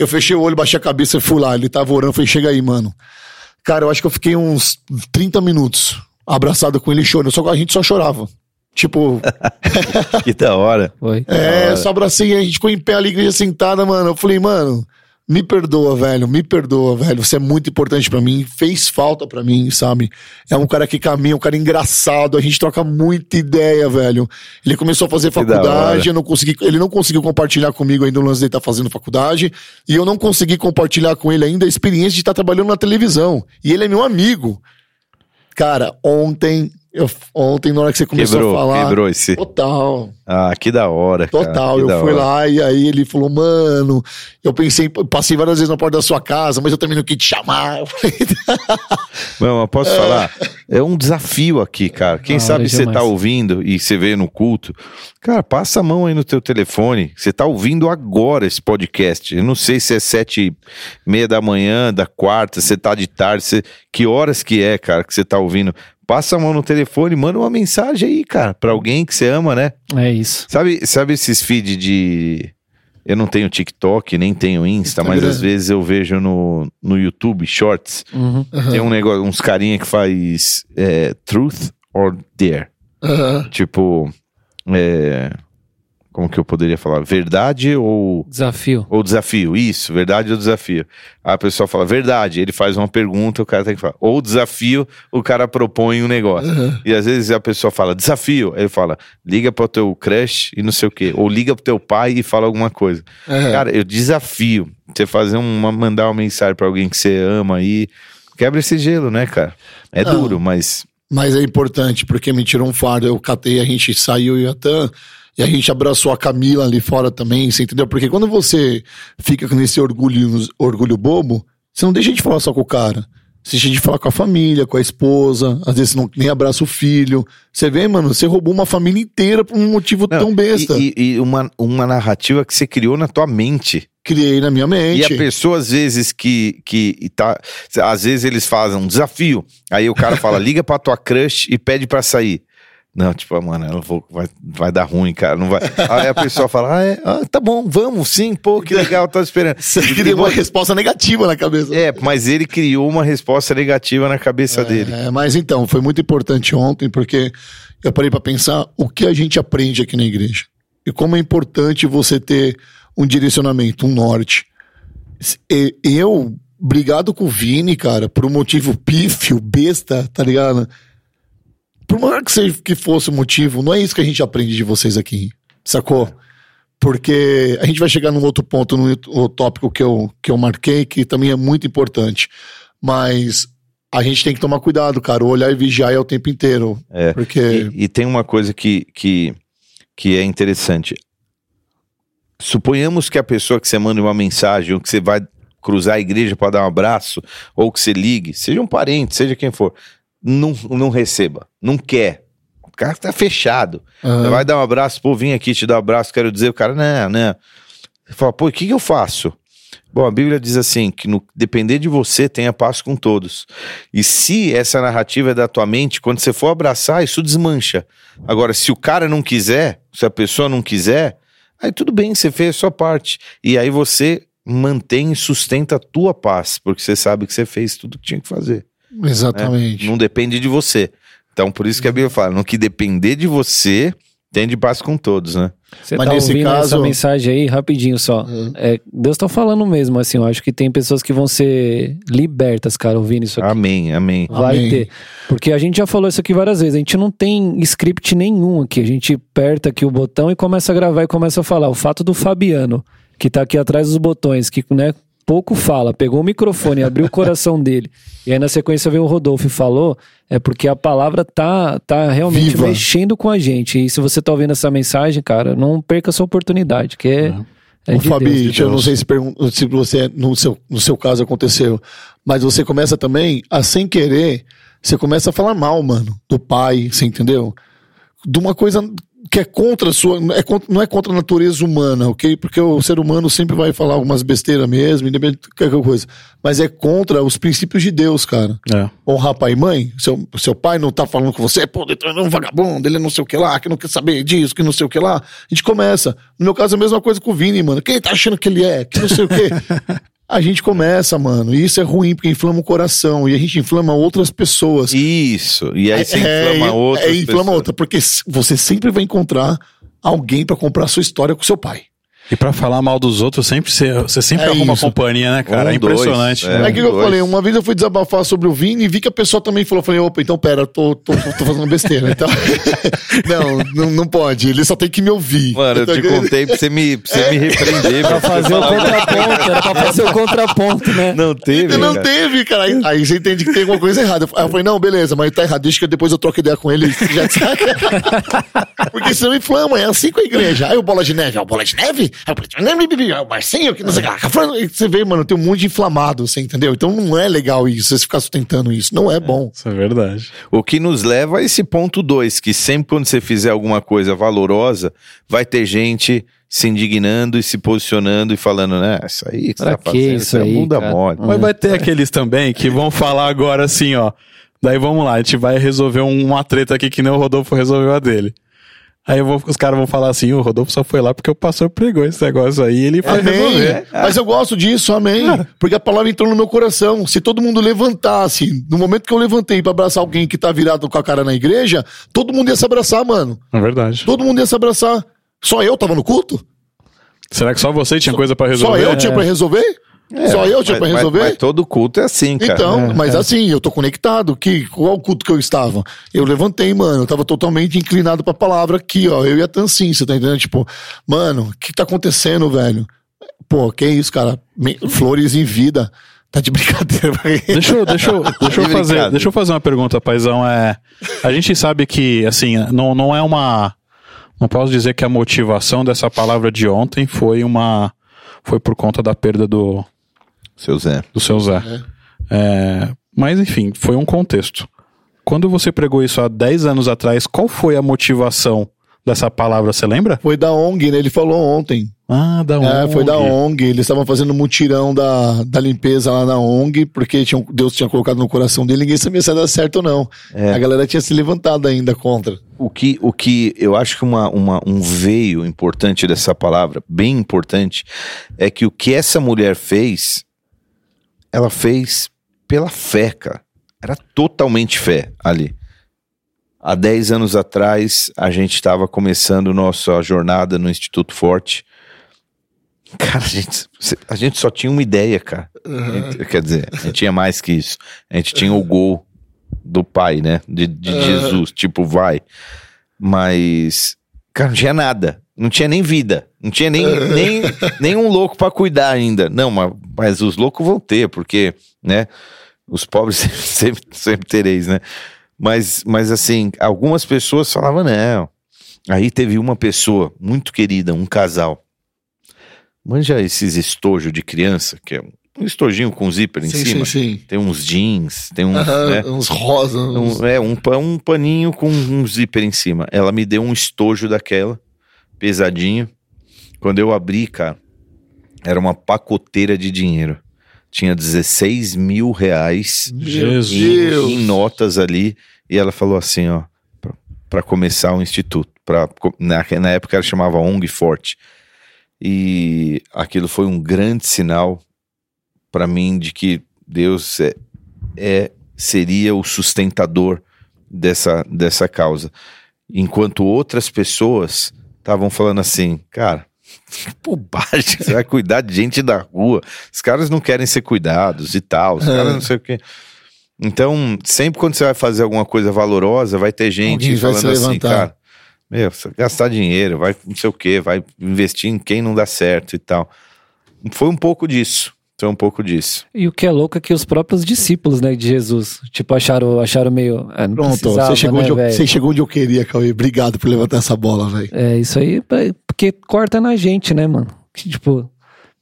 Eu fechei o olho, baixei a cabeça e fui lá. Ele tava orando, falei, chega aí, mano. Cara, eu acho que eu fiquei uns 30 minutos abraçado com ele chorando. Só que a gente só chorava. Tipo, Que da hora. Foi. é, só abracei, a gente ficou em pé ali, a igreja sentada, mano. Eu falei, mano, me perdoa, velho, me perdoa, velho. Você é muito importante pra mim, fez falta pra mim, sabe? É um cara que caminha, um cara engraçado, a gente troca muita ideia, velho. Ele começou a fazer faculdade, eu não consegui, ele não conseguiu compartilhar comigo ainda o lance dele estar fazendo faculdade, e eu não consegui compartilhar com ele ainda a experiência de estar trabalhando na televisão. E ele é meu amigo. Cara, ontem, eu, ontem na hora que você começou Quebrou, a falar, quebrou esse. total. Ah, que da hora. cara, Total, eu fui hora. lá e aí ele falou, mano, eu pensei, passei várias vezes na porta da sua casa, mas eu também não quis te chamar. Eu falei, Não, mas posso falar? É um desafio aqui, cara. Quem Da sabe você tá ouvindo e você vê no culto. Cara, passa a mão aí no teu telefone. Você tá ouvindo agora esse podcast. Eu não sei se é sete e meia da manhã, da quarta, você tá de tarde, você- que horas que é, cara, que você tá ouvindo. Passa a mão no telefone, manda uma mensagem aí, cara, pra alguém que você ama, né? É isso. Sabe, sabe esses feed de. Eu não tenho TikTok, nem tenho Insta, mas às vezes eu vejo no, no YouTube Shorts. Uhum. Tem um negócio, uns carinha que faz é, truth or dare. "Aham." Tipo, é, como que eu poderia falar? Verdade ou, Desafio. ou desafio? Isso, verdade ou desafio. Aí a pessoa fala verdade, ele faz uma pergunta, o cara tem que falar. Ou desafio, o cara propõe um negócio. E às vezes a pessoa fala desafio, aí ele fala liga pro teu crush e não sei o quê. Ou liga pro teu pai e fala alguma coisa. É. Cara, eu desafio você fazer uma, mandar uma mensagem pra alguém que você ama aí. Quebra esse gelo, né, cara? É Não. duro, mas Mas é importante, porque me tirou um fardo, eu catei, a gente saiu e Tan e a gente abraçou a Camila ali fora também, você entendeu? Porque quando você fica com esse orgulho, orgulho bobo, você não deixa de falar só com o cara. Você deixa de falar com a família, com a esposa, às vezes não, nem abraça o filho. Você vê, mano, você roubou uma família inteira por um motivo Não, tão besta. E, e- e uma, uma narrativa que você criou na tua mente. Criei na minha E a mente. pessoa, às vezes, que, que tá. Às vezes eles fazem um desafio. Aí o cara fala: liga pra tua crush e pede pra sair. Não, tipo, ah, mano, ela vou, vai, vai dar ruim, cara. Não vai. Aí a pessoa fala: ah, é, ah, tá bom, vamos, sim, pô, que legal, tô esperando. Você cria e uma resposta negativa na cabeça. É, mas ele criou uma resposta negativa na cabeça dele. É, mas então, foi muito importante ontem, porque eu parei pra pensar o que a gente aprende aqui na igreja. E como é importante você ter um direcionamento, um norte. E- Eu, brigado com o Vini, cara, por um motivo pífio, besta, tá ligado? Por maior que, seja, que fosse o motivo, não é isso que a gente aprende de vocês aqui, sacou? Porque a gente vai chegar num outro ponto, num outro tópico que eu, que eu marquei, que também é muito importante. Mas a gente tem que tomar cuidado, cara. Olhar e vigiar é o tempo inteiro. É. Porque. E, e tem uma coisa que, que, que é interessante. Suponhamos que a pessoa que você manda uma mensagem, ou que você vai cruzar a igreja para dar um abraço, ou que você ligue, seja um parente, seja quem for, não, não receba, não quer. O cara tá fechado. Você vai dar um abraço, pô, vim aqui te dar um abraço, quero dizer, o cara, não. Você fala, pô, o que, que eu faço? Bom, a Bíblia diz assim, que no depender de você, tenha paz com todos. E se essa narrativa é da tua mente, quando você for abraçar, isso desmancha. Agora, se o cara não quiser, se a pessoa não quiser, aí tudo bem, você fez a sua parte. E aí você mantém e sustenta a tua paz, porque você sabe que você fez tudo que tinha que fazer. Exatamente. Não depende de você. Então, por isso que a Bíblia fala, no que depender de você, tem de paz com todos, né? Você Mas tá nesse ouvindo caso- essa mensagem aí, rapidinho só. Hum. É, Deus tá falando mesmo, assim, eu acho que tem pessoas que vão ser libertas, cara, ouvindo isso aqui. Amém, amém. Vai Amém. ter. Porque a gente já falou isso aqui várias vezes. A gente não tem script nenhum aqui. A gente aperta aqui o botão e começa a gravar e começa a falar. O fato do Fabiano, que tá aqui atrás dos botões, que né, pouco fala, pegou o microfone, abriu o coração dele. E aí na sequência veio o Rodolfo e falou, é porque a palavra tá, tá realmente Viva. mexendo com a gente. E se você tá ouvindo essa mensagem, cara, não perca essa oportunidade, que é. é de Fabi, Deus, de eu não Deus. sei se, se você, no seu, no seu caso aconteceu, mas você começa também a, sem querer, você começa a falar mal, mano, do pai, você entendeu? de uma coisa que é contra a sua. É contra, não é contra a natureza humana, ok? Porque o ser humano sempre vai falar algumas besteiras mesmo, independente de qualquer coisa. Mas é contra os princípios de Deus, cara. É. Honrar pai e mãe, seu, seu pai não tá falando com você, pô, ele é um vagabundo, ele é não sei o que lá, que não quer saber disso, que não sei o que lá. A gente começa. No meu caso, é a mesma coisa com o Vini, mano. Quem tá achando que ele é? Que não sei o quê. A gente começa, mano. E isso é ruim, porque inflama o coração. E a gente inflama outras pessoas. Isso. E aí você inflama é, outras É, inflama pessoas. outra. Porque você sempre vai encontrar alguém pra comprar a sua história com seu pai. E pra falar mal dos outros, sempre você, você sempre É arruma isso. companhia, né, cara? Um, é impressionante. dois, É, É, o que eu dois. falei, uma vez eu fui desabafar sobre o Vini e vi que a pessoa também falou, falei, opa, então pera, eu tô, tô, tô fazendo besteira, então... não, não, não pode, ele só tem que me ouvir. Mano, eu te Então, contei pra você me, pra você me repreender. Pra fazer o contraponto, era pra fazer o contraponto, né? Não teve, Não cara. teve, cara. Aí, aí você entende que tem alguma coisa errada. Aí eu falei, não, beleza, mas tá errado. Deixa que depois eu troco ideia com ele. Já saca. Porque senão inflama. É assim com a igreja. Aí o Bola de Neve, é o Bola de Neve? É o é Marcinho, que não sei o. E Você vê, mano, tem um monte de inflamado, você entendeu? Então não é legal isso, você ficar sustentando isso. Não é bom. Isso é verdade. O que nos leva a esse ponto 2, que sempre quando você fizer alguma coisa valorosa, vai ter gente se indignando e se posicionando e falando, né, isso aí que você Pra tá que fazendo, isso é aí, bunda cara? mole. Mas vai ter aqueles também que vão falar agora assim, ó. Daí vamos lá, a gente vai resolver um- uma treta aqui que nem o Rodolfo resolveu a dele. Aí vou- os caras vão falar assim, o Rodolfo só foi lá porque o pastor pregou esse negócio aí e ele foi Amém. resolver. Mas eu gosto disso, amém. Porque a palavra entrou no meu coração. Se todo mundo levantasse, no momento que eu levantei pra abraçar alguém que tá virado com a cara na igreja, todo mundo ia se abraçar, mano. É verdade. Todo mundo ia se abraçar. Só eu tava no culto? Será que só você tinha coisa pra Só resolver? eu tinha pra resolver? Só eu tinha Mas- pra mas- resolver? Mas, todo culto é assim, cara. Então, mas assim, eu tô conectado. Que, qual o culto que eu estava? Eu levantei, mano. Eu tava totalmente inclinado pra palavra aqui, ó. Eu e a Tansin, você tá entendendo? Tipo, mano, o que tá acontecendo, velho? Pô, que isso, cara? Me- Flores em vida. Tá de brincadeira. Deixa eu, deixa eu, deixa eu De fazer, deixa eu fazer uma pergunta, paizão. É, a gente sabe que, assim, não, não é uma. Não posso dizer que a motivação dessa palavra de ontem foi uma. Foi por conta da perda do, Seu Zé. do seu Zé. É, mas, enfim, foi um contexto. Quando você pregou isso há 10 anos atrás, qual foi a motivação dessa palavra? Você lembra? Foi da ONG, né? Ele falou ontem. Ah, da É, ONG. foi da ONG. Eles estavam fazendo um mutirão da, da limpeza lá na ONG, porque tinham, Deus tinha colocado no coração dele, ninguém sabia se ia dar certo ou não. A galera tinha se levantado ainda contra. O que, o que eu acho que uma, uma, um veio importante dessa palavra, bem importante, é que o que essa mulher fez, ela fez pela fé, cara. Era totalmente fé ali. Há 10 anos atrás, a gente estava começando nossa jornada no Instituto Forte. Cara, a gente, a gente só tinha uma ideia, cara. Gente- quer dizer, a gente tinha mais que isso. A gente tinha o gol do pai, né? De, de Jesus, tipo, vai. Mas, cara, não tinha nada. Não tinha nem vida. Não tinha nem, nem, nem um louco pra cuidar ainda. Não, mas, mas os loucos vão ter, porque, né? Os pobres sempre, sempre, tereis, né? Mas, mas assim, algumas pessoas falavam, não. Aí teve uma pessoa muito querida, um casal. Manja esses estojos de criança, que é um estojinho com zíper em sim, cima. sim, sim. Tem uns jeans, tem uns, Aham, né? Uns rosa. uns- Um, é, um, um paninho com um zíper em cima. Ela me deu um estojo daquela, pesadinho. Quando eu abri, cara, era uma pacoteira de dinheiro. Tinha 16 mil reais em, em notas ali. E ela falou assim, ó, pra- pra começar o instituto. Pra, na, na época ela chamava ONG Forte. E aquilo foi um grande sinal para mim de que Deus é, é- seria o sustentador dessa, dessa causa. Enquanto outras pessoas estavam falando assim, cara, que bobagem, você vai cuidar de gente da rua. Os caras não querem ser cuidados e tal, os caras não sei o quê. Então, sempre quando você vai fazer alguma coisa valorosa, vai ter gente Alguém vai se falando assim, levantar. cara, meu, você vai gastar dinheiro, vai não sei o quê, vai investir em quem não dá certo e tal. Foi um pouco disso. Foi um pouco disso. E o que é louco é que os próprios discípulos, né, de Jesus, tipo, acharam, acharam meio. É, não Pronto, você, chegou né, onde eu, você chegou onde eu queria, Cauê. Obrigado por levantar essa bola, velho. É, isso aí, é porque corta na gente, né, mano? Que, tipo,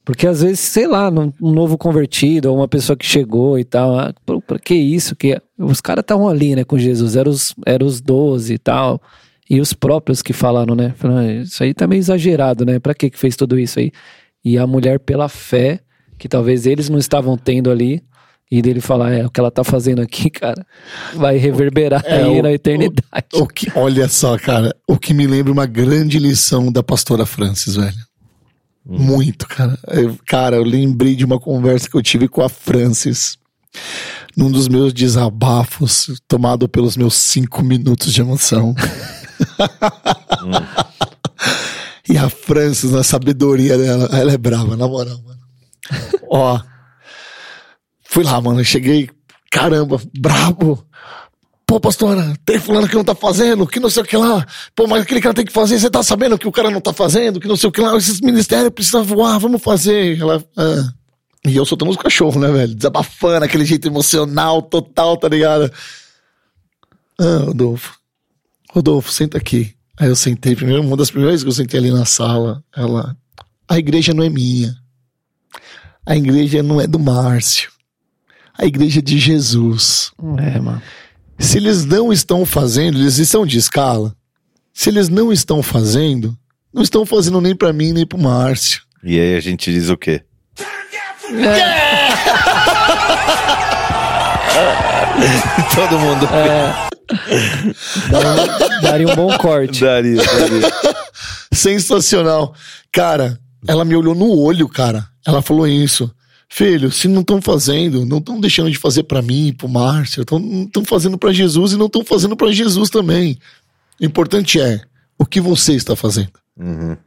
porque às vezes, sei lá, um novo convertido, ou uma pessoa que chegou e tal, ah, pô, pra que isso? Que os caras estavam ali, né, com Jesus, eram os, eram os 12 e tal. E os próprios que falaram, né? Falaram, "Ah, isso aí tá meio exagerado, né? Pra que que fez tudo isso aí? E a mulher, pela fé, que talvez eles não estavam tendo ali, e dele falar, é, o que ela tá fazendo aqui, cara, vai reverberar É, aí o- na eternidade. O que, olha só, cara, o que me lembra uma grande lição da pastora Francis, velho. Muito, cara. Eu- cara, eu lembrei de uma conversa que eu tive com a Francis num dos meus desabafos, tomado pelos meus cinco minutos de emoção. e a Francis, na sabedoria dela, ela é brava, na moral, mano. Ó, fui lá, mano, cheguei, caramba, brabo. Pô, pastora, tem fulano que não tá fazendo, que não sei o que lá. Pô, mas aquele cara tem que fazer, você tá sabendo que o cara não tá fazendo, que não sei o que lá. Esses ministérios precisam voar, vamos fazer. Ela, ah. E eu soltando os cachorros, né, velho? Desabafando, aquele jeito emocional total, tá ligado? Ah, Rodolfo. Rodolfo, senta aqui. Aí eu sentei, primeiro, uma das primeiras vezes que eu sentei ali na sala, ela. A igreja não é minha. A igreja não é do Márcio. A igreja é de Jesus. É, mano. Se eles não estão fazendo, eles estão de escala. Se eles não estão fazendo, não estão fazendo nem pra mim nem pro Márcio. E aí a gente diz o quê? Todo mundo Daria- Daria um bom corte. daria, daria. Sensacional. Cara, ela me olhou no olho, cara. Ela falou isso. Filho, se não estão fazendo, não estão deixando de fazer pra mim, pro Márcio, tão- não estão fazendo pra Jesus e não estão fazendo pra Jesus também. O importante é o que você está fazendo. Uhum,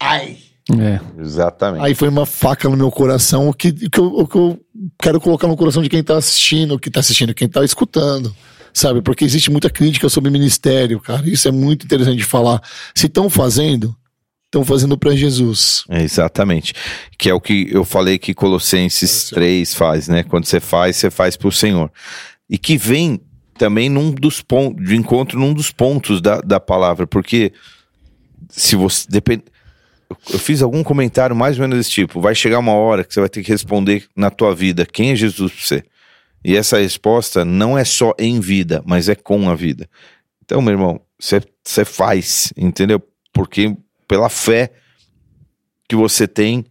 Ai. É. exatamente. Aí foi uma faca no meu coração, o que, o que, eu, o que eu quero colocar no coração de quem tá assistindo, que tá assistindo, quem tá escutando, sabe? Porque existe muita crítica sobre ministério, cara. Isso é muito interessante de falar. Se estão fazendo, estão fazendo pra Jesus. É, exatamente. Que é o que eu falei que Colossenses 3 faz, né? Quando você faz, você faz pro Senhor. E que vem também num dos pontos, de encontro num dos pontos da, da palavra, porque se você depende. eu- fiz algum comentário mais ou menos desse tipo. Vai chegar uma hora que você vai ter que responder na tua vida quem é Jesus pra você. E essa resposta não é só em vida, mas é com a vida. Então, meu irmão, você você faz, entendeu? Porque pela fé que você tem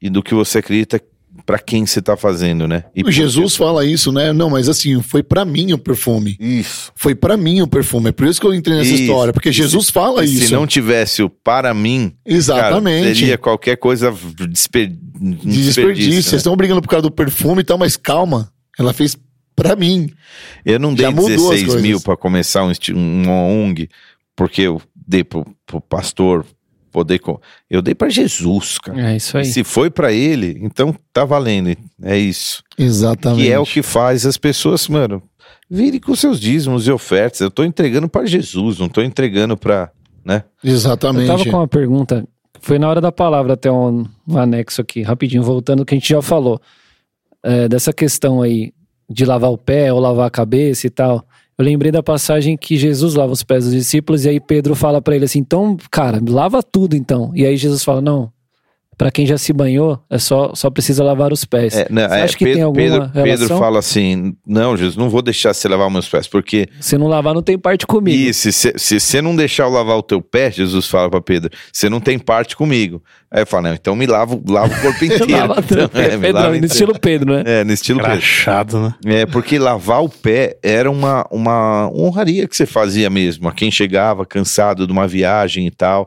e do que você acredita pra quem você tá fazendo, né? E Jesus fala isso, né? Não, mas assim, foi pra mim o perfume. Isso. Foi pra mim o perfume. É por isso que eu entrei nessa Isso. história, porque Jesus se- fala isso. Se não tivesse o para mim, Exatamente. cara, seria qualquer coisa desper... um de desperdício. Vocês né? estão brigando por causa do perfume e tal, mas calma. Ela fez pra mim. Eu não dei Já mudou as 16 coisas. mil pra começar um, uma ONG, porque eu dei pro, pro pastor poder. Eu dei pra Jesus, cara. É isso aí. Se foi pra ele, então tá valendo. É isso. Exatamente. Que é o que faz as pessoas, mano, virem com seus dízimos e ofertas. Eu tô entregando pra Jesus, não tô entregando pra. né? Eu Exatamente. tava com uma pergunta, foi na hora da palavra até um, um anexo aqui, rapidinho, voltando ao que a gente já falou. É, dessa questão aí de lavar o pé ou lavar a cabeça e tal. Eu lembrei da passagem que Jesus lava os pés dos discípulos e aí Pedro fala pra ele assim: então, cara, lava tudo então. E aí Jesus fala: não, pra quem já se banhou, é só, só precisa lavar os pés. É, não, Você é, acha que Pedro, tem alguma Pedro, Pedro relação? fala assim: não, Jesus, não vou deixar você lavar meus pés, porque Se não lavar, não tem parte comigo. Isso, se, se você não deixar eu lavar o teu pé, Jesus fala pra Pedro, você não tem parte comigo. Aí eu falo, não, então me lava, lava o corpo inteiro. Lava. Então, é, me Pedrão, lava no inteiro. estilo Pedro, né? É, no estilo Pedro. Crachado, né? É, porque lavar o pé era uma, uma honraria que você fazia mesmo, a quem chegava cansado de uma viagem e tal.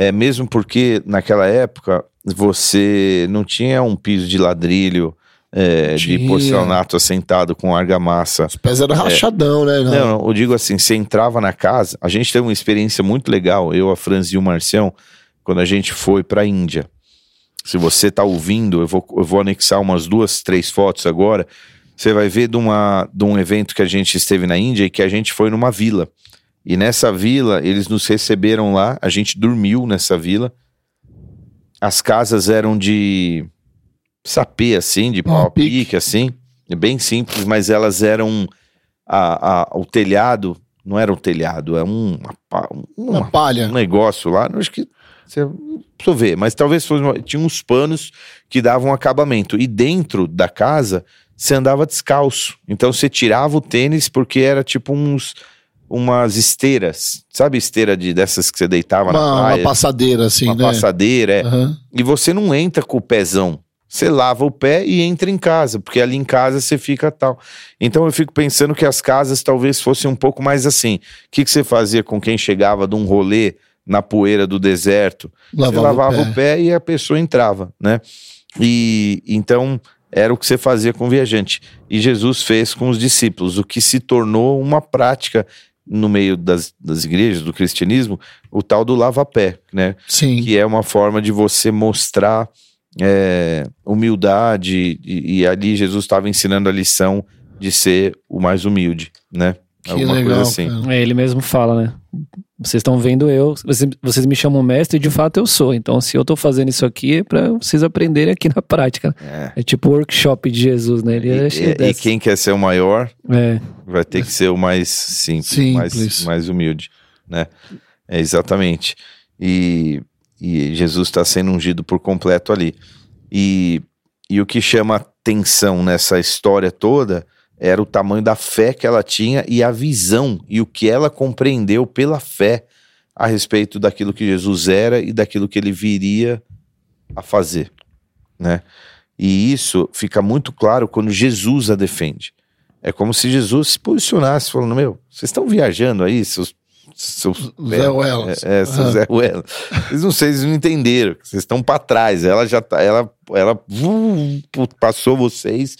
É, mesmo porque naquela época você não tinha um piso de ladrilho, é, de porcelanato assentado com argamassa. Os pés eram rachadão, né? Não. Não, eu digo assim, você entrava na casa, a gente teve uma experiência muito legal, eu, a Franz e o Marcião, quando a gente foi pra Índia. Se você tá ouvindo, eu vou, eu vou anexar umas duas, três fotos agora. Você vai ver de, uma, de um evento que a gente esteve na Índia e que a gente foi numa vila. E nessa vila, eles nos receberam lá, a gente dormiu nessa vila. As casas eram de sapê, assim, de pau pique. pique, assim. Bem simples, mas elas eram. A, a- o telhado, não era um telhado, é um, uma uma- Uma palha. um negócio lá, acho que. Você, preciso ver, mas talvez fosse. uma- tinha uns panos que davam acabamento. E dentro da casa, você andava descalço. Então você tirava o tênis porque era tipo uns. Umas esteiras, sabe esteira de dessas que você deitava na Uma, uma praia, passadeira, assim, uma né? passadeira, é. Aham. e você não entra com o pezão. Você lava o pé e entra em casa, porque ali em casa você fica tal. Então eu fico pensando que as casas talvez fossem um pouco mais assim. O que, que você fazia com quem chegava de um rolê na poeira do deserto? Lavava, você lavava o pé. o pé e a pessoa entrava, né? E então era o que você fazia com o viajante. E Jesus fez com os discípulos, o que se tornou uma prática no meio das, das igrejas, do cristianismo, o tal do lava-pé, né? Sim. que é uma forma de você mostrar é, humildade e, e ali Jesus estava ensinando a lição de ser o mais humilde, né? Que Alguma legal, coisa assim. É, ele mesmo fala, né? Vocês estão vendo eu, vocês, vocês me chamam mestre e de fato eu sou. Então, se eu tô fazendo isso aqui, é pra vocês aprenderem aqui na prática. É. É tipo o workshop de Jesus, né? Ele E, é e- e quem quer ser o maior É, vai ter que ser o mais simples, Simples. Mais, mais humilde, né? É exatamente. E, e Jesus está sendo ungido por completo ali. E, e o que chama atenção nessa história toda era o tamanho da fé que ela tinha e a visão e o que ela compreendeu pela fé a respeito daquilo que Jesus era e daquilo que ele viria a fazer, né? E isso fica muito claro quando Jesus a defende. É como se Jesus se posicionasse falando: Meu, vocês estão viajando aí, seus. Seus Zé Wells. É, é, seus Aham. Zé Wells. Vocês não vocês não entenderam. Vocês estão para trás. Ela já tá. Ela, ela vum, passou vocês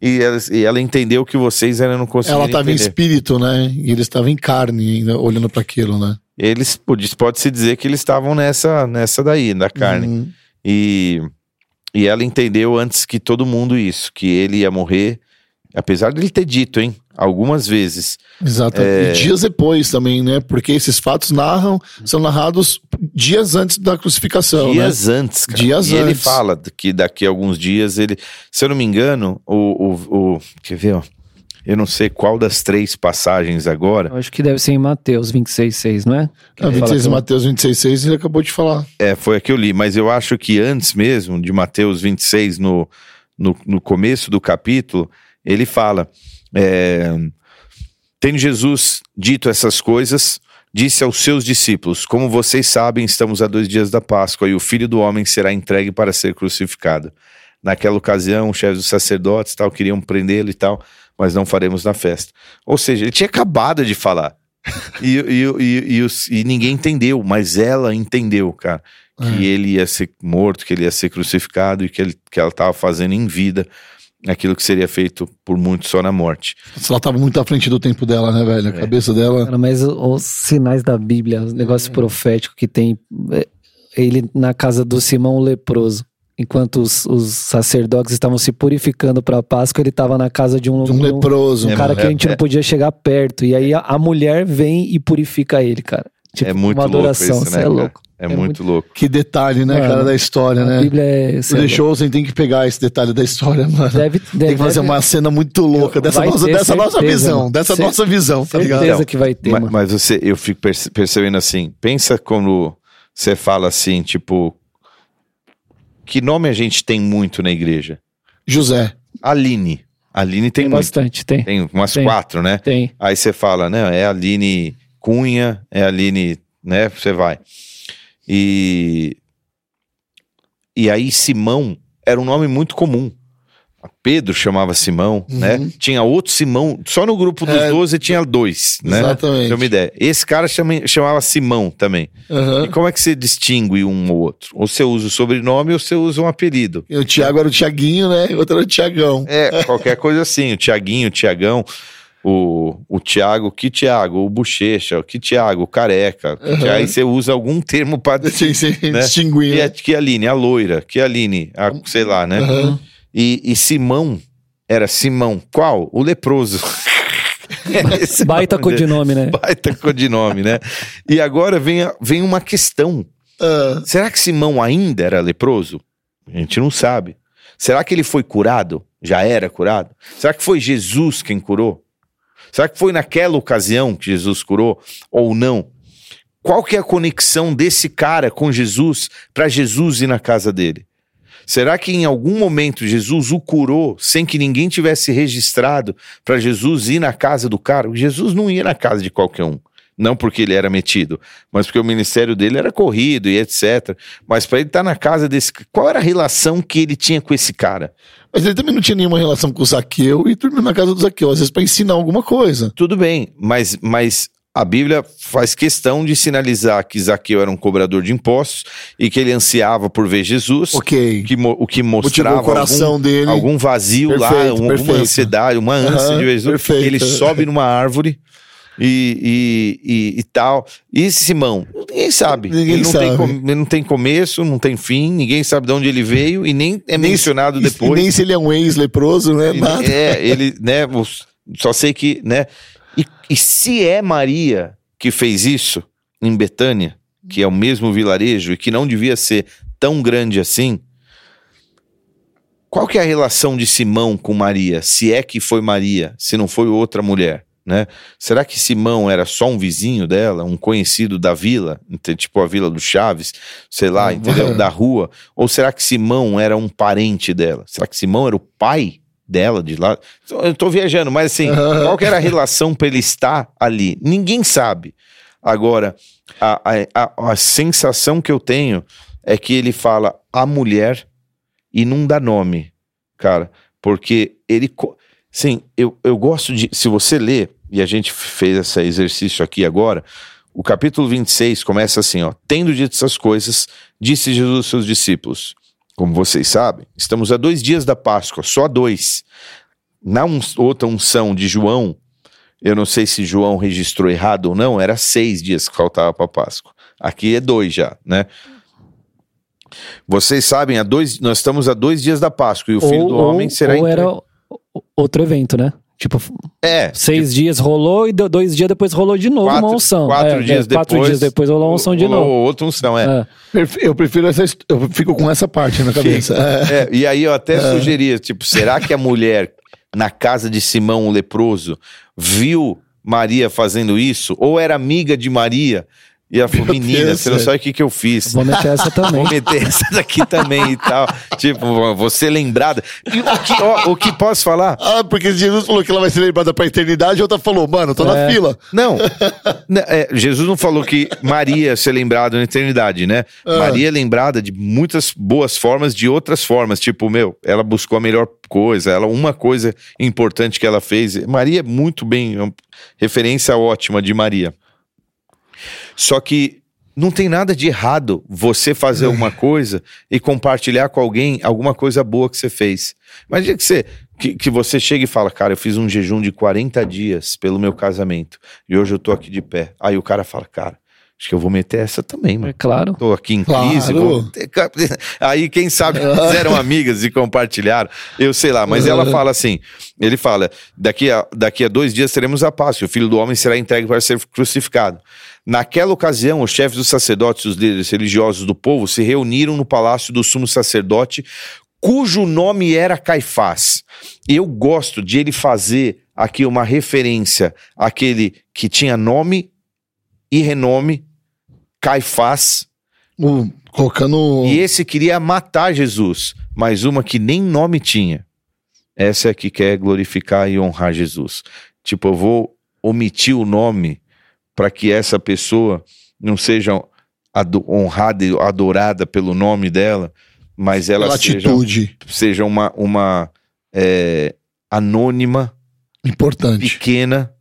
e ela, e ela entendeu que vocês ainda não conseguiram. Ela estava em espírito, né? E ele estava em carne ainda, olhando para aquilo, né? Eles pode- pode-se dizer que eles estavam nessa, nessa daí, da carne. Uhum. E, e ela entendeu antes que todo mundo isso, que ele ia morrer, apesar de ele ter dito, hein, algumas vezes. Exato. É. E dias depois também, né? Porque esses fatos narram, são narrados dias antes da crucificação, dias antes, cara. Dias e ele antes. fala que daqui a alguns dias ele, se eu não me engano, o, o, o quer ver, ó, eu não sei qual das três passagens agora, eu acho que deve ser em Mateus 26, 6, não é? Que né? ele Ah, fala 26 que- Mateus 26, 6, ele acabou de falar. é, foi a que eu li, mas eu acho que antes mesmo de Mateus 26, no, no, no começo do capítulo, ele fala, é, tendo Jesus dito essas coisas, disse aos seus discípulos, como vocês sabem, estamos a dois dias da Páscoa e o Filho do Homem será entregue para ser crucificado. Naquela ocasião, os chefes dos sacerdotes tal, queriam prendê-lo e tal, mas não faremos na festa. Ou seja, ele tinha acabado de falar. E, e, e, os- e ninguém entendeu, mas ela entendeu, cara, que ele ia ser morto, que ele ia ser crucificado e que, ele, que ela estava fazendo em vida aquilo que seria feito por muitos só na morte. Ela estava muito à frente do tempo dela, né, velho? A É. cabeça dela. Cara, mas os sinais da Bíblia, os negócios Hum. proféticos que tem é, ele na casa do Simão leproso. Enquanto os, os sacerdotes estavam se purificando para a Páscoa, ele estava na casa de um, De um leproso. um cara que a gente É, não podia chegar perto. E aí a, a mulher vem e purifica ele, cara. Tipo, é muito uma louco adoração. isso, Cê né? é cara? louco. É, É muito, muito- louco. Que detalhe, né, Mano, cara, da história, A né? Bíblia é. O The. Chosen tem que pegar esse detalhe da história, mano. Deve, deve, Tem que fazer deve- uma cena muito louca dessa, Vai nossa, dessa nossa certeza, visão, mano. dessa Cer- nossa visão, tá ligado? Certeza que vai ter, Ma- mano. Mas, você, eu fico perce- percebendo assim, pensa quando você fala assim, tipo, que nome a gente tem muito na igreja? José. Aline. Aline tem, Tem muito. bastante, tem. Tem umas Tem. quatro, né? Tem. Aí você fala, né? É Aline Cunha, é Aline, né? Você vai. E e aí Simão era um nome muito comum. Pedro chamava Simão, né? Tinha outro Simão, só no grupo dos Uhum. É. 12 tinha dois, né? Exatamente. Tem uma ideia. Esse cara chama- chamava Simão também. Aham. E como é que você distingue um ou outro? Ou você usa o sobrenome ou você usa um apelido. E o Tiago era o Tiaguinho, né? O outro era o Tiagão. É, qualquer coisa assim. O Tiaguinho, o Tiagão, o, o Tiago, que Tiago, o Bochecha, o que Tiago, o Careca. que Tiago, Aí você usa algum termo para Né? distinguir. que, né? é- que Aline, a loira, que Aline, a, sei lá, né? Aham. E, e Simão era Simão. Qual? O leproso. Esse é Baita codinome, né? Baita codinome, né? E agora vem, vem uma questão. Ah, Será que Simão ainda era leproso? A gente não sabe. Será que ele foi curado? Já era curado? Será que foi Jesus quem curou? Será que foi naquela ocasião que Jesus curou ou não? Qual que é a conexão desse cara com Jesus para Jesus ir na casa dele? Será que em algum momento Jesus o curou sem que ninguém tivesse registrado para Jesus ir na casa do cara? Jesus não ia na casa de qualquer um. Não porque ele era metido, mas porque o ministério dele era corrido e etc. Mas para ele estar na casa desse. Qual era a relação que ele tinha com esse cara? Mas ele também não tinha nenhuma relação com o Zaqueu e dormiu na casa do Zaqueu, às vezes para ensinar alguma coisa. Tudo bem, mas, mas a Bíblia faz questão de sinalizar que Zaqueu era um cobrador de impostos e que ele ansiava por ver Jesus. Ok. Que, o que mostrava o coração algum, dele. algum vazio lá, Perfeito, um- perfeito. uma ansiedade, uma ânsia Aham, de ver Jesus. perfeito. Ele sobe numa árvore e, e, e, e tal. E esse Simão, ninguém sabe. Ninguém ele, não Tem, sabe. com- ele não tem começo, não tem fim, ninguém sabe de onde ele veio e nem é Nem- mencionado e- depois. Nem se ele é um ex-leproso, né? Nada. É, ele, né? Só sei que, né? E, e se é Maria que fez isso em Betânia, que é o mesmo vilarejo e que não devia ser tão grande assim, qual que é a relação de Simão com Maria? Se é que foi Maria, se não foi outra mulher, né? Será que Simão era só um vizinho dela, um conhecido da vila, tipo a vila do Chaves, sei lá, Ah, entendeu? Da rua? Ou será que Simão era um parente dela? Será que Simão era o pai dela de lá? Eu tô viajando, mas assim, qual que era a relação para ele estar ali? Ninguém sabe. Agora, a, a, a, a sensação que eu tenho é que ele fala a mulher e não dá nome, cara, porque ele. Sim, eu, eu gosto de. Se você ler, e a gente fez esse exercício aqui agora, o capítulo 26 começa assim: ó. Tendo dito essas coisas, disse Jesus aos seus discípulos: Como vocês sabem, estamos a dois dias da Páscoa, só dois. Na un- outra unção de João, eu não sei se João registrou errado ou não, era seis dias que faltava para Páscoa. Aqui é dois já, né? Vocês sabem, há dois, nós estamos a dois dias da Páscoa e o Filho do Homem será ou entregue. era outro evento, né? Tipo, É, seis dias rolou e do- dois dias depois rolou de novo Quatro- uma unção. quatro É, dias é, Quatro depois, dias depois rolou uma unção de rolou novo. Outra unção, é. É. Eu prefiro essa. Eu fico com essa parte na cabeça. É. É, e aí eu até sugeria, tipo, será que a mulher na casa de Simão o leproso viu Maria fazendo isso? Ou era amiga de Maria? E ela falou, Meu menina, Deus, você não sabe o que, que eu fiz. Vou meter essa também. Vou meter essa daqui também e tal. Tipo, você lembrada. E o que, ó, o que posso falar? Ah, porque Jesus falou que ela vai ser lembrada pra eternidade, a outra falou, mano, tô na É. fila. Não, Né, é, Jesus não falou que Maria ia ser lembrada na eternidade, né? Ah. Maria é lembrada de muitas boas formas, de outras formas. Tipo, meu, ela buscou a melhor coisa, ela uma coisa importante que ela fez. Maria é muito bem, é uma referência ótima de Maria. Só que não tem nada de errado você fazer alguma coisa e compartilhar com alguém alguma coisa boa que você fez. Imagina que você, que, que você chega e fala, cara, eu fiz um jejum de 40 dias pelo meu casamento e hoje eu tô aqui de pé. Aí o cara fala, cara, acho que eu vou meter essa também, mano. É claro. Tô aqui em Claro. crise. vou- Aí, quem sabe, eles eram amigas e compartilharam. Eu sei lá, mas ela fala assim: ele fala: daqui a, daqui a dois dias teremos a Páscoa, o filho do homem será entregue para ser crucificado. Naquela ocasião, os chefes dos sacerdotes e os líderes religiosos do povo se reuniram no palácio do sumo sacerdote, cujo nome era Caifás. Eu gosto de ele fazer aqui uma referência àquele que tinha nome e renome, Caifás, O- colocando. e esse queria matar Jesus, mas uma que nem nome tinha. Essa é a que quer glorificar e honrar Jesus. Tipo, eu vou omitir o nome para que essa pessoa não seja honrada e adorada pelo nome dela, mas ela pela seja, atitude seja uma, uma é, anônima, importante. pequena,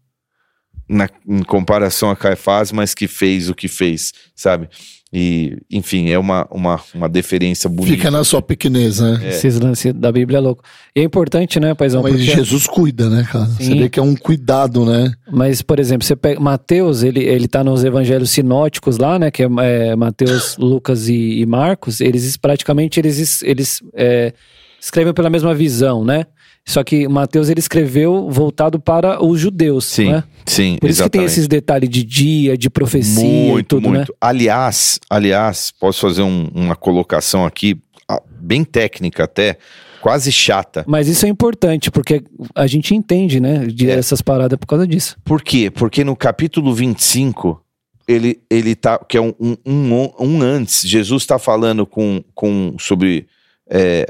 na, em comparação a Caifás, mas que fez o que fez, sabe? E, enfim, é uma, uma, uma deferência bonita. Fica na sua pequenez, né? É. Esses lances da Bíblia é louco. E é importante, né, paizão? Mas porque- Jesus cuida, né, cara? Você Sim. vê que é um cuidado, né? Mas, por exemplo, você pega Mateus, ele, ele tá nos evangelhos sinóticos lá, né? Que é, é, Mateus, Lucas e, e Marcos. Eles praticamente eles, eles é, escrevem pela mesma visão, né? Só que Mateus ele escreveu voltado para os judeus, Sim, né? sim, Por isso que tem exatamente. esses detalhes de dia, de profecia e muito, tudo, né? muito. Aliás, aliás, posso fazer um- uma colocação aqui, ah, bem técnica até, quase chata. Mas isso é importante, porque a gente entende, né? De É. essas paradas por causa disso. Por quê? Porque no capítulo 25, ele, ele tá, que é um, um, um, um antes, Jesus está falando com, com, sobre é,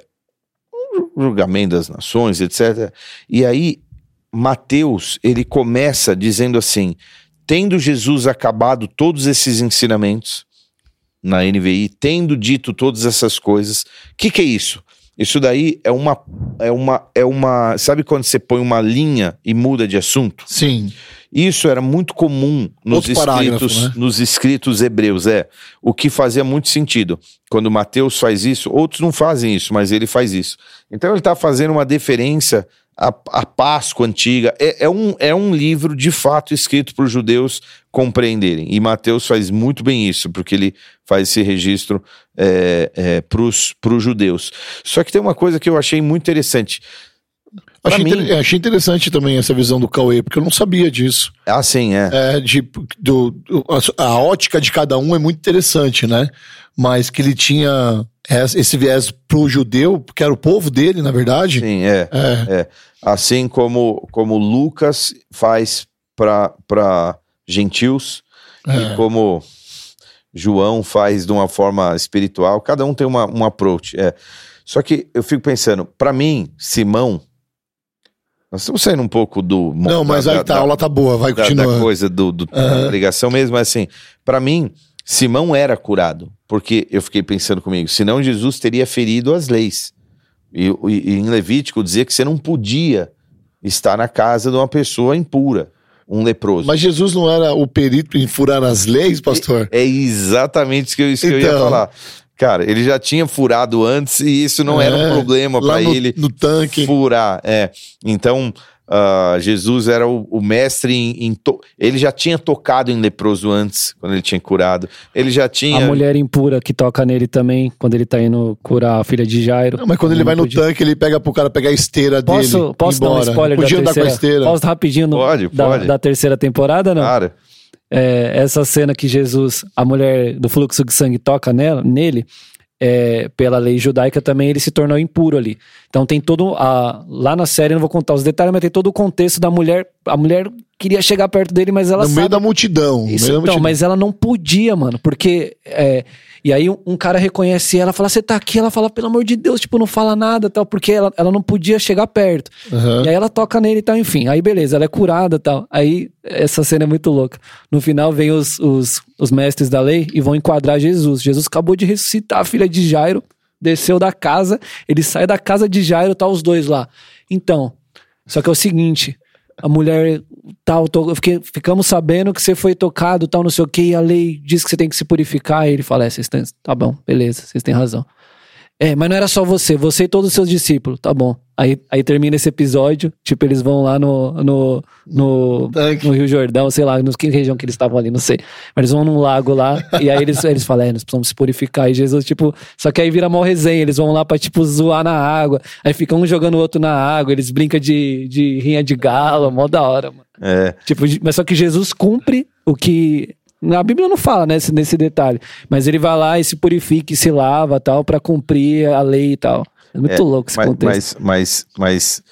julgamento das nações, etc. E aí, Mateus, ele começa dizendo assim: tendo Jesus acabado todos esses ensinamentos, na NVI, tendo dito todas essas coisas, o que, que é isso? Isso daí é uma, é uma, é uma. Sabe quando você põe uma linha e muda de assunto? Sim. Isso era muito comum nos escritos, né? nos escritos hebreus, é. O que fazia muito sentido. Quando Mateus faz isso, outros não fazem isso, mas ele faz isso. Então ele está fazendo uma deferência à, à Páscoa antiga. É, é um, é um livro, de fato, escrito para os judeus compreenderem. E Mateus faz muito bem isso, porque ele faz esse registro é, é, para os judeus. Só que tem uma coisa que eu achei muito interessante. Achei, mim- inter- é, achei interessante também essa visão do Cauê, porque eu não sabia disso. Ah, sim, é. É, de, do, a, a ótica de cada um é muito interessante, né? Mas que ele tinha esse viés pro judeu, que era o povo dele, na verdade. Sim, é. É, É, assim como, como Lucas faz para gentios É. e como João faz de uma forma espiritual, cada um tem uma, um approach. É. Só que eu fico pensando, para mim, Simão, nós estamos saindo um pouco do. não, mas da- aí tá, da- a aula tá boa, vai da, da continuar. coisa do, do- da Aham. pregação mesmo, mas assim, para mim, Simão era curado, porque eu fiquei pensando comigo, senão Jesus teria ferido as leis. E, e- em Levítico dizia que você não podia estar na casa de uma pessoa impura, um leproso. Mas Jesus não era o perito em furar as leis, pastor? É exatamente isso que eu, isso que eu ia Então. falar. Cara, ele já tinha furado antes e isso não era um É, problema para ele no tanque. furar. É. Então, ah, Jesus era o, o mestre em. em to- Ele já tinha tocado em leproso antes, quando ele tinha curado. Ele já tinha. A mulher impura que toca nele também, quando ele tá indo curar a filha de Jairo. Não, mas quando ele vai no podia- tanque, ele pega pro cara pegar a esteira dele. Posso, posso dar um embora. spoiler Podia da andar terceira? com a esteira. Posso rapidinho no- Pode, da, pode. da terceira temporada, não? Cara, É, essa cena que Jesus, a mulher do fluxo de sangue toca nela, nele, é, pela lei judaica também ele se tornou impuro ali. Então tem todo a lá na série não vou contar os detalhes, mas tem todo o contexto da mulher. A mulher queria chegar perto dele, mas ela no sabe meio da multidão. isso, então, multidão. mas ela não podia, mano, porque. é, e aí um, um cara reconhece ela, fala, você tá aqui, ela fala, pelo amor de Deus, tipo, não fala nada tal, porque ela, ela não podia chegar perto. Aham. E aí ela toca nele e tal, enfim. Aí beleza, ela é curada e tal. Aí essa cena é muito louca. No final vem os, os, os mestres da lei e vão enquadrar Jesus. Jesus acabou de ressuscitar a filha de Jairo, desceu da casa, ele sai da casa de Jairo, tá os dois lá. Então, só que é o seguinte, a mulher tal, to- ficamos sabendo que você foi tocado, tal, não sei o que, e a lei diz que você tem que se purificar. E ele fala, é, vocês têm, tá bom, beleza, vocês têm razão. É, mas não era só você, você e todos os seus discípulos, tá bom. Aí, aí termina esse episódio, tipo, eles vão lá no, no, no, no Rio Jordão, sei lá, nos que região que eles estavam ali, não sei. Mas eles vão num lago lá, e aí eles, eles falam, é, nós precisamos se purificar. E Jesus, tipo, só que aí vira mó resenha, eles vão lá pra, tipo, zoar na água. Aí fica um jogando o outro na água, eles brincam de, de rinha de galo, mó da hora, mano. é. Tipo, mas só que Jesus cumpre o que. A Bíblia não fala nesse, nesse detalhe. Mas ele vai lá e se purifica e se lava tal, pra cumprir a lei e tal. É muito É, louco esse mas, contexto. mas, mas,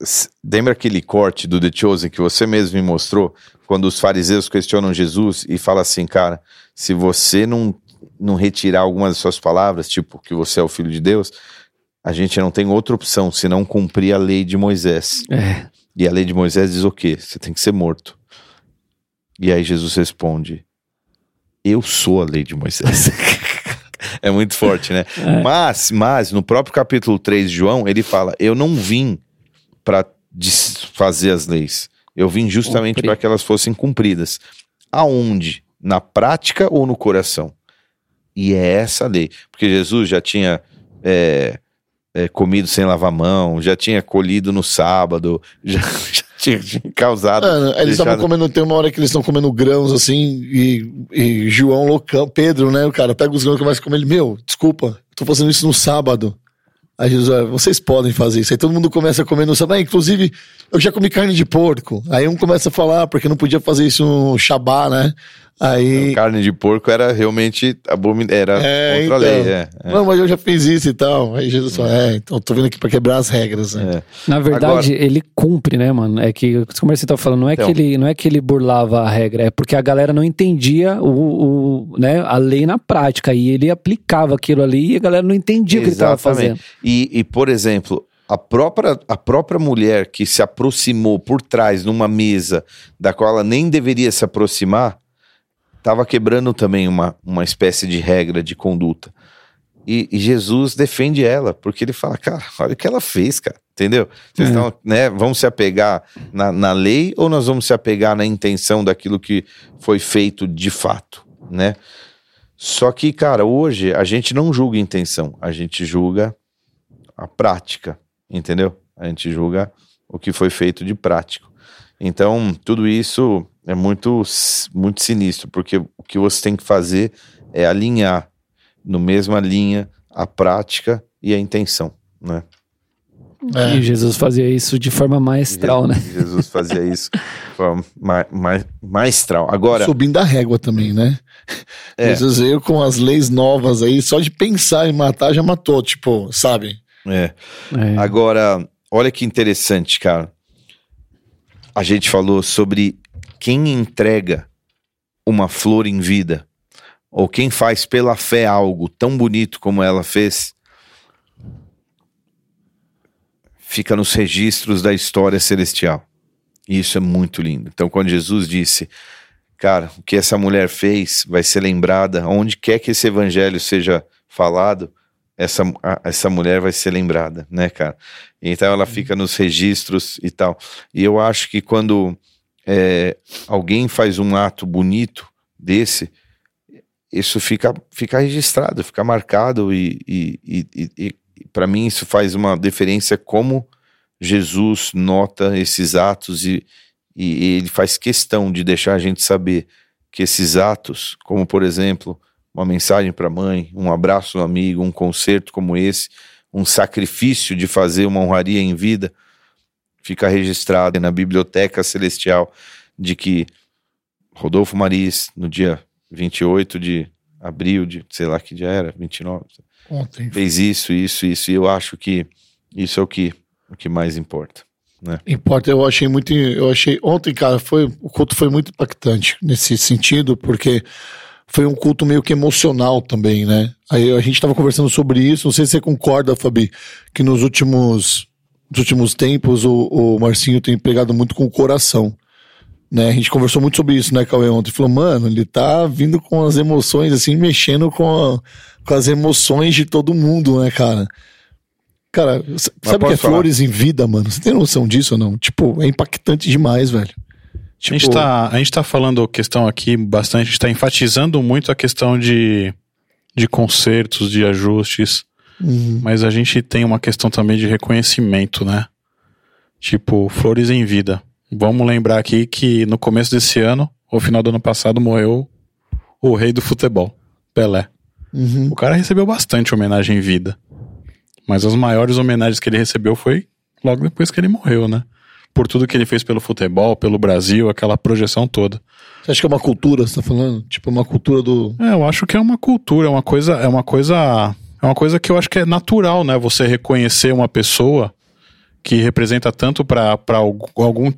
mas lembra aquele corte do The Chosen que você mesmo me mostrou? Quando os fariseus questionam Jesus e fala assim, cara, se você não, não retirar algumas das suas palavras, tipo que você é o filho de Deus, a gente não tem outra opção senão cumprir a lei de Moisés. É. E a lei de Moisés diz o quê? Você tem que ser morto. E aí Jesus responde: Eu sou a lei de Moisés. é muito forte, né? É. Mas, mas, no próprio capítulo 3 de João, ele fala: Eu não vim para desfazer as leis. Eu vim justamente para que elas fossem cumpridas. Aonde? Na prática ou no coração? E é essa a lei. Porque Jesus já tinha é, é, comido sem lavar a mão, já tinha colhido no sábado, já, já tinha, tinha causado. Mano, eles estavam deixado- comendo, tem uma hora que eles estão comendo grãos assim, e, e João loucão, Pedro, né, o cara, pega os grãos e começa a comer ele, meu, desculpa, tô fazendo isso no sábado. Aí Jesus, "Ah, vocês podem fazer isso. Aí todo mundo começa a comer no sábado. Ah, inclusive, eu já comi carne de porco. Aí um começa a falar, porque não podia fazer isso no Shabá, né? Aí. Carne de porco era realmente abomin... era É, contra a então. lei. É, é. Não, mas eu já fiz isso e tal. Aí Jesus falou: É, então tô vindo aqui pra quebrar as regras. Né? É. Na verdade, ele cumpre, né, mano? É que, como você tá falando, não é, Então. que ele, não é que ele burlava a regra, é porque a galera não entendia o, o, né, a lei na prática. E ele aplicava aquilo ali e a galera não entendia o que ele tava fazendo. E, e, por exemplo, a própria, a própria mulher que se aproximou por trás numa mesa da qual ela nem deveria se aproximar, estava quebrando também uma, uma espécie de regra de conduta. E, e Jesus defende ela, porque ele fala, cara, olha o que ela fez, cara. Entendeu? Vocês É. estão, né? Vamos se apegar na, na lei ou nós vamos se apegar na intenção daquilo que foi feito de fato, né? Só que, cara, hoje a gente não julga intenção, a gente julga a prática, entendeu? A gente julga o que foi feito de prático. Então, tudo isso é muito, muito sinistro, porque o que você tem que fazer é alinhar no mesma linha a prática e a intenção, né? É. E Jesus fazia isso de forma maestral, né? Jesus fazia isso de forma ma ma maestral. Agora, Subindo a régua também, né? É. Jesus veio com as leis novas aí, só de pensar em matar já matou, tipo, sabe? é, É. Agora, olha que interessante, cara. A gente falou sobre quem entrega uma flor em vida, ou quem faz pela fé algo tão bonito como ela fez, fica nos registros da história celestial. E isso é muito lindo. Então, quando Jesus disse, cara, o que essa mulher fez vai ser lembrada, onde quer que esse evangelho seja falado, essa, essa mulher vai ser lembrada, né, cara? Então ela fica nos registros e tal. E eu acho que quando é, alguém faz um ato bonito desse, isso fica, fica registrado, fica marcado e, e, e, e, para mim isso faz uma diferença como Jesus nota esses atos e, e ele faz questão de deixar a gente saber que esses atos, como por exemplo uma mensagem para a mãe, um abraço no amigo, um concerto como esse, um sacrifício de fazer uma honraria em vida, fica registrado na biblioteca celestial de que Rodolfo Maris, no dia 28 de abril de, sei lá que dia era, 29, Ontem. fez isso, isso, isso, e eu acho que isso é o que, o que mais importa. Importa, eu achei muito. Eu achei. Ontem, cara, foi, o culto foi muito impactante nesse sentido, porque foi um culto meio que emocional também, né? Aí a gente tava conversando sobre isso. Não sei se você concorda, Fabi, que nos últimos, nos últimos tempos o, o Marcinho tem pegado muito com o coração. Né? A gente conversou muito sobre isso, né, Cauê, ontem. Falou, mano, ele tá vindo com as emoções, assim, mexendo com, a- com as emoções de todo mundo, né, cara? Cara, sabe o que é falar? flores em vida, mano? Você tem noção disso ou não? Tipo, é impactante demais, velho. Tipo, a, gente tá, a gente tá falando questão aqui bastante, a gente tá enfatizando muito a questão de, de consertos, de ajustes, uhum. mas a gente tem uma questão também de reconhecimento, né? Tipo, flores em vida. Vamos lembrar aqui que no começo desse ano, ou final do ano passado, morreu o rei do futebol, Pelé. Uhum. O cara recebeu bastante homenagem em vida. Mas as maiores homenagens que ele recebeu foi logo depois que ele morreu, né? Por tudo que ele fez pelo futebol, pelo Brasil, aquela projeção toda. Você acha que é uma cultura, você tá falando? Tipo, uma cultura do. É, eu acho que é uma cultura, é uma coisa, é uma coisa, é uma coisa que eu acho que é natural, né? Você reconhecer uma pessoa que representa tanto para algum,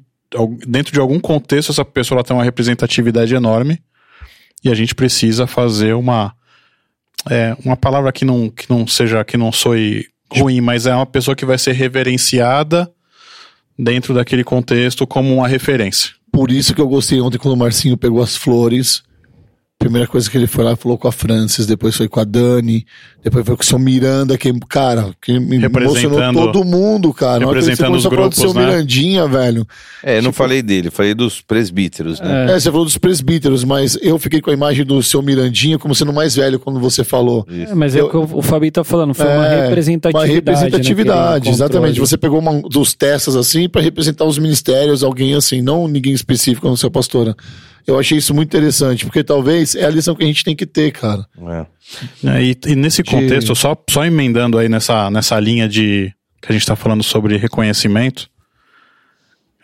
dentro de algum contexto essa pessoa tem uma representatividade enorme e a gente precisa fazer uma é, uma palavra que não que não seja que não soe ruim, mas é uma pessoa que vai ser reverenciada dentro daquele contexto como uma referência. Por isso que eu gostei ontem quando o Marcinho pegou as flores. Primeira coisa que ele foi lá e falou com a Francis, depois foi com a Dani, depois foi com o seu Miranda, que, cara, que me emocionou todo mundo, cara. Você representando começou os falar do seu grupos, né? Mirandinha, velho. É, eu não falei dele, falei dos presbíteros, né? É. você falou dos presbíteros, mas eu fiquei com a imagem do seu Mirandinha como sendo mais velho quando você falou. É, mas é Eu- o que o Fabi tá falando, foi uma É, representatividade. Uma representatividade, né, exatamente. Você pegou uma, dos testas assim pra representar os ministérios, alguém assim, não ninguém específico, não ser pastora. Eu achei isso muito interessante, porque talvez é a lição que a gente tem que ter, cara. É. É, e, e nesse De- contexto, só, só emendando aí nessa, nessa linha de que a gente está falando sobre reconhecimento,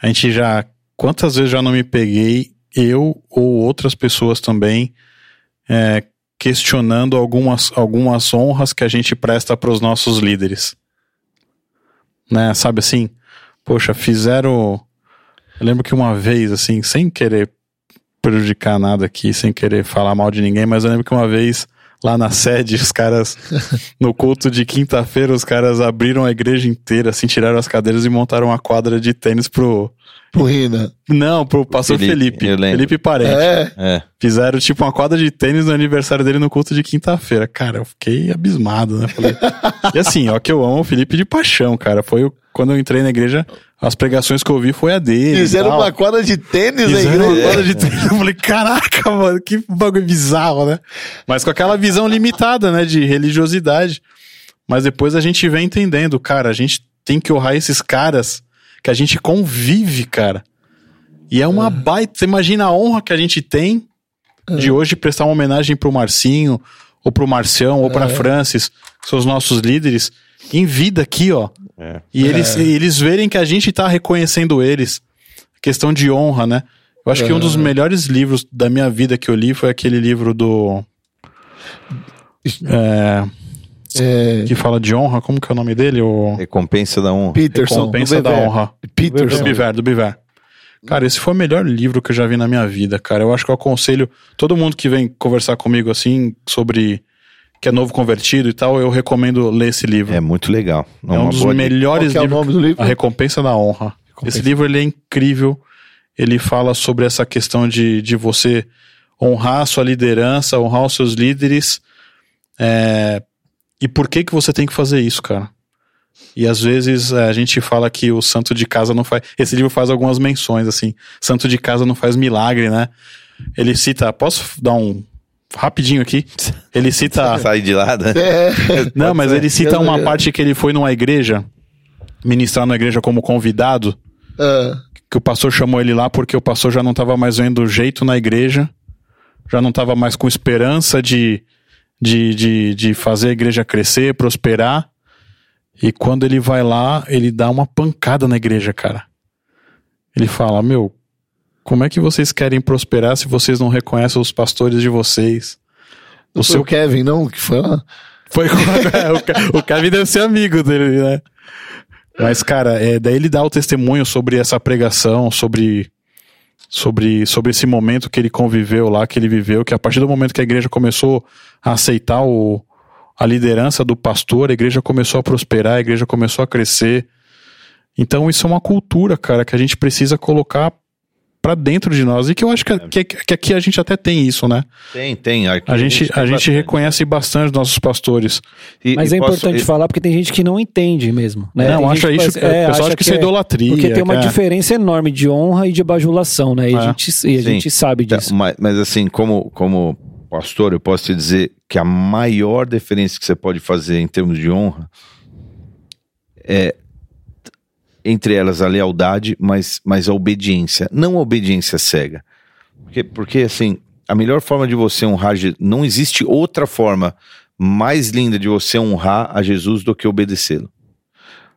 a gente já. Quantas vezes já não me peguei eu ou outras pessoas também é, questionando algumas, algumas honras que a gente presta para os nossos líderes. Né? Sabe assim? Poxa, fizeram. Eu lembro que uma vez, assim, sem querer prejudicar nada aqui, sem querer falar mal de ninguém, mas eu lembro que uma vez lá na sede, os caras, no culto de quinta-feira, os caras abriram a igreja inteira, assim, tiraram as cadeiras e montaram uma quadra de tênis pro. Pro Rina. Não, pro pastor Felipe, Felipe. Felipe Parente. É. É. Fizeram tipo uma quadra de tênis no aniversário dele no culto de quinta-feira. Cara, eu fiquei abismado, né? Falei... e assim, ó, que eu amo o Felipe de paixão, cara. Foi o- quando eu entrei na igreja, as pregações que eu ouvi foi a dele. Fizeram uma quadra de tênis aí. Fizeram uma né? quadra de tênis. Eu falei, caraca, mano, que bagulho bizarro, né? Mas com aquela visão limitada, né, de religiosidade. Mas depois a gente vem entendendo, cara, a gente tem que honrar esses caras que a gente convive, cara. E é uma baita. Você imagina a honra que a gente tem de hoje prestar uma homenagem pro Marcinho, ou pro Marcião, ou pra Francis, que são os nossos líderes, em vida aqui, ó. É. E eles, eles verem que a gente tá reconhecendo eles. Questão de honra, né? Eu acho que um dos melhores livros da minha vida que eu li foi aquele livro do. É, É, que fala de honra, como que é o nome dele? O Recompensa da honra. Peterson. Recompensa do da honra. Do Peterson. Biver, do Biver. Cara, esse foi o melhor livro que eu já vi na minha vida, cara. Eu acho que eu aconselho todo mundo que vem conversar comigo assim sobre que é novo convertido e tal, eu recomendo ler esse livro. É muito legal. É, um dos melhores que é o livros. nome do livro? A Recompensa da Honra. Recompensa. Esse livro ele é incrível. Ele fala sobre essa questão de, de você honrar a sua liderança, honrar os seus líderes. É, e por que que você tem que fazer isso, cara? E às vezes é, a gente fala que o santo de casa não faz. Esse livro faz algumas menções, assim. Santo de casa não faz milagre, né? Ele cita. Posso dar um. Rapidinho aqui. Ele cita. Sai de lá, né? É. Não, mas ele cita uma parte que ele foi numa igreja, ministrar na igreja como convidado, Ah, que o pastor chamou ele lá porque o pastor já não estava mais vendo jeito na igreja, já não estava mais com esperança de, de, de, de fazer a igreja crescer, prosperar. E quando ele vai lá, ele dá uma pancada na igreja, cara. Ele fala: Meu, como é que vocês querem prosperar se vocês não reconhecem os pastores de vocês? O seu Kevin, não? Que foi lá? foi o, o Kevin deve ser amigo dele, né? Mas, cara, é, daí ele dá o testemunho sobre essa pregação, sobre, sobre, sobre esse momento que ele conviveu lá, que ele viveu, que a partir do momento que a igreja começou a aceitar o, a liderança do pastor, a igreja começou a prosperar, a igreja começou a crescer. Então, isso é uma cultura, cara, que a gente precisa colocar pra dentro de nós. E que eu acho que, que, que aqui a gente até tem isso, né? Tem, tem. Aqui A gente, tem a gente bastante. reconhece bastante os nossos pastores. E- Mas e é posso- importante e- falar porque tem gente que não entende mesmo. Né? Não, Tem acha gente isso- que o pessoal acha que isso é é- idolatria, Porque tem uma que é- diferença enorme de honra e de bajulação, né? E, É. a, gente, e a gente sabe Tá, disso. mas, mas assim, como, como pastor, eu posso te dizer que a maior diferença que você pode fazer em termos de honra é entre elas a lealdade, mas, mas a obediência, não a obediência cega. Porque, porque assim, a melhor forma de você honrar, não existe outra forma mais linda de você honrar a Jesus do que obedecê-lo.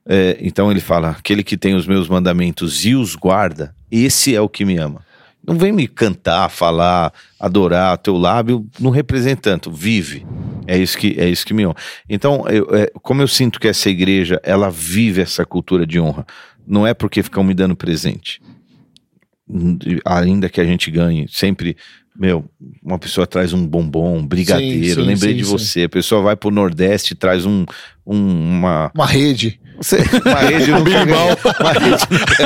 É, então ele fala: aquele que tem os meus mandamentos e os guarda, esse é o que me ama. Não vem me cantar, falar, adorar, teu lábio não representa tanto, vive. É isso que é isso que me honra. Então, eu, é, como eu sinto que essa igreja ela vive essa cultura de honra, não é porque ficam me dando presente, ainda que a gente ganhe sempre. Meu, uma pessoa traz um bombom, um brigadeiro, sim, lembrei sim, de sim. você. A pessoa vai pro Nordeste e traz um, um- uma, Uma rede. Você, uma rede. Uma rede não-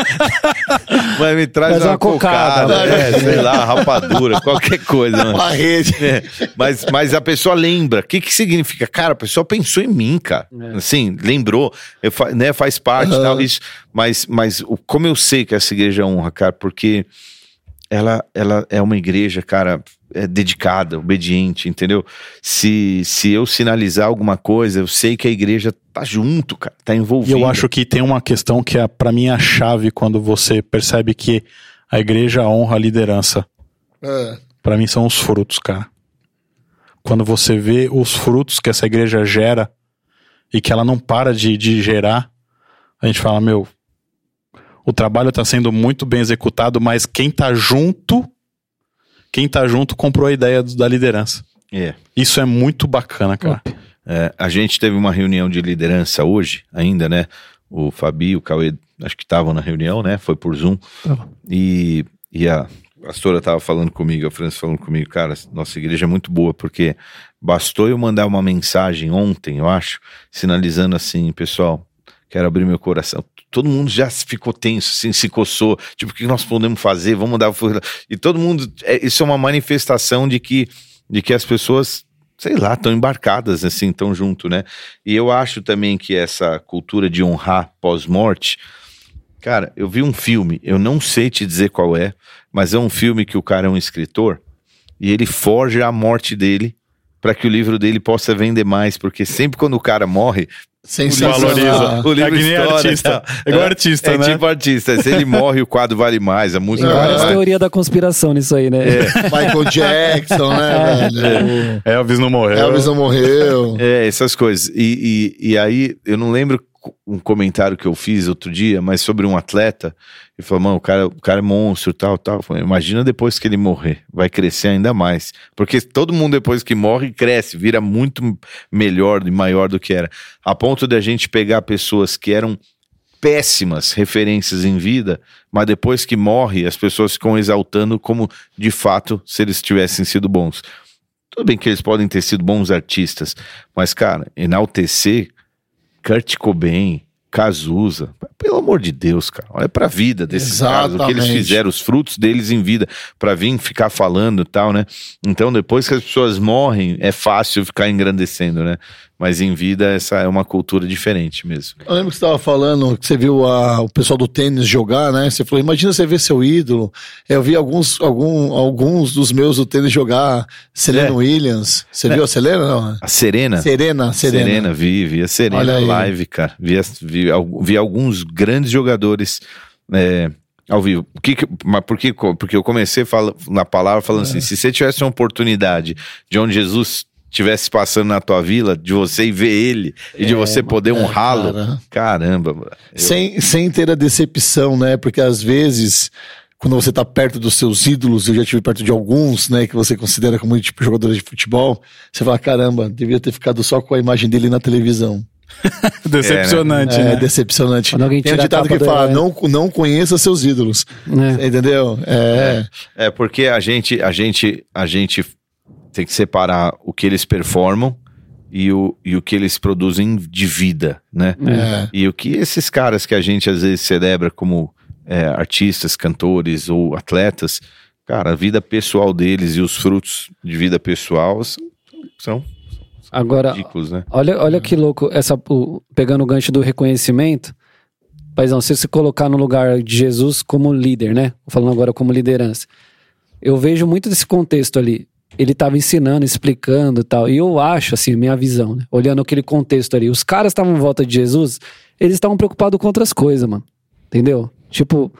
Mas me traz Traz uma, uma cocada, cocada, né? é, sei lá, rapadura, qualquer coisa. mano. Uma rede. É, mas, mas a pessoa lembra. O que, que significa? Cara, a pessoa pensou em mim, cara. Assim, lembrou, eu fa- né, faz parte e Aham. tal. Isso, mas, mas o, como eu sei que essa igreja honra, cara, porque ela, ela é uma igreja, cara, é dedicada, obediente, entendeu? Se, se eu sinalizar alguma coisa, eu sei que a igreja tá junto, cara, tá E envolvida. eu acho que tem uma questão que é, para mim, a chave quando você percebe que a igreja honra a liderança. Ah, Pra mim são os frutos, cara. Quando você vê os frutos que essa igreja gera e que ela não para de, de gerar, a gente fala, meu, o trabalho tá sendo muito bem executado, mas quem tá junto quem tá junto comprou a ideia do- da liderança. É. Isso é muito bacana, cara. É, a gente teve uma reunião de liderança hoje, ainda, né? O Fabi, o Cauê, acho que estavam na reunião, né? Foi por Zoom. Tava. E, e a pastora tava falando comigo, a França falando comigo, cara, nossa igreja é muito boa, porque bastou eu mandar uma mensagem ontem, eu acho, sinalizando assim, pessoal, quero abrir meu coração. Todo mundo já ficou tenso, assim, se coçou. Tipo, o que nós podemos fazer? Vamos dar. E todo mundo. é- isso é uma manifestação de que, de que as pessoas, sei lá, estão embarcadas, assim, estão junto, né? E eu acho também que essa cultura de honrar pós-morte. Cara, eu vi um filme, eu não sei te dizer qual é, mas é um filme que o cara é um escritor e ele forja a morte dele para que o livro dele possa vender mais, porque sempre quando o cara morre, Sensacional. Valoriza. o livro É que artista. tá? É igual artista, é né? tipo artista. Se ele morre, o quadro vale mais, a música Tem vale várias mais. teorias da conspiração nisso aí, né? Michael Jackson, né, velho? Elvis não morreu. Elvis não morreu. É, essas coisas. E, e, e aí, eu não lembro um comentário que eu fiz outro dia, mas sobre um atleta. Ele falou, mano, o cara, o cara é monstro, tal, tal. Falei, Imagina depois que ele morrer, vai crescer ainda mais. Porque todo mundo depois que morre, cresce, vira muito melhor e maior do que era. A ponto de a gente pegar pessoas que eram péssimas referências em vida, mas depois que morre, as pessoas ficam exaltando como de fato se eles tivessem sido bons. Tudo bem que eles podem ter sido bons artistas, mas, cara, enaltecer Kurt Cobain, Cazuza, pelo amor de Deus, cara, olha pra vida desses caras, o que eles fizeram, os frutos deles em vida, pra vir ficar falando e tal, né? Então, depois que as pessoas morrem, é fácil ficar engrandecendo, né? Mas em vida, essa é uma cultura diferente mesmo. Eu lembro que você estava falando que você viu a- o pessoal do tênis jogar, né? Você falou, imagina você ver seu ídolo. Eu vi alguns, algum, alguns dos meus do tênis jogar, Serena É. Williams. Você É. viu a Serena? Não? A Serena, Serena, Serena. Serena, vi, vi a Serena live, cara. Vi, vi, vi alguns grandes jogadores é, ao vivo. Que que- mas por que, porque eu comecei fala, na palavra falando É. assim: se você tivesse uma oportunidade de onde Jesus estivesse passando na tua vila, de você ir ver ele e de você poder honrá-lo, É, cara. caramba. Eu- Sem, sem ter a decepção, né? Porque às vezes, quando você tá perto dos seus ídolos, eu já estive perto de alguns, né? Que você considera como tipo jogadores de futebol, você fala, caramba, devia ter ficado só com a imagem dele na televisão. Decepcionante, É, né? decepcionante. Quando alguém Tem um ditado que fala, não, não conheça seus ídolos. É. Entendeu? É. É porque a gente, a gente, a gente tem que separar o que eles performam e o, e o que eles produzem de vida, né? É. E o que esses caras que a gente às vezes celebra como é, artistas, cantores ou atletas, cara, a vida pessoal deles e os frutos de vida pessoal são, são Agora, ridículos, né? olha, olha que louco, essa, o- pegando o gancho do reconhecimento. Paizão, se você se colocar no lugar de Jesus como líder, né? Falando agora como liderança. Eu vejo muito desse contexto ali. Ele estava ensinando, explicando e tal. E eu acho, assim, minha visão, né? Olhando aquele contexto ali. Os caras estavam em volta de Jesus, eles estavam preocupados com outras coisas, mano. Entendeu? Tipo,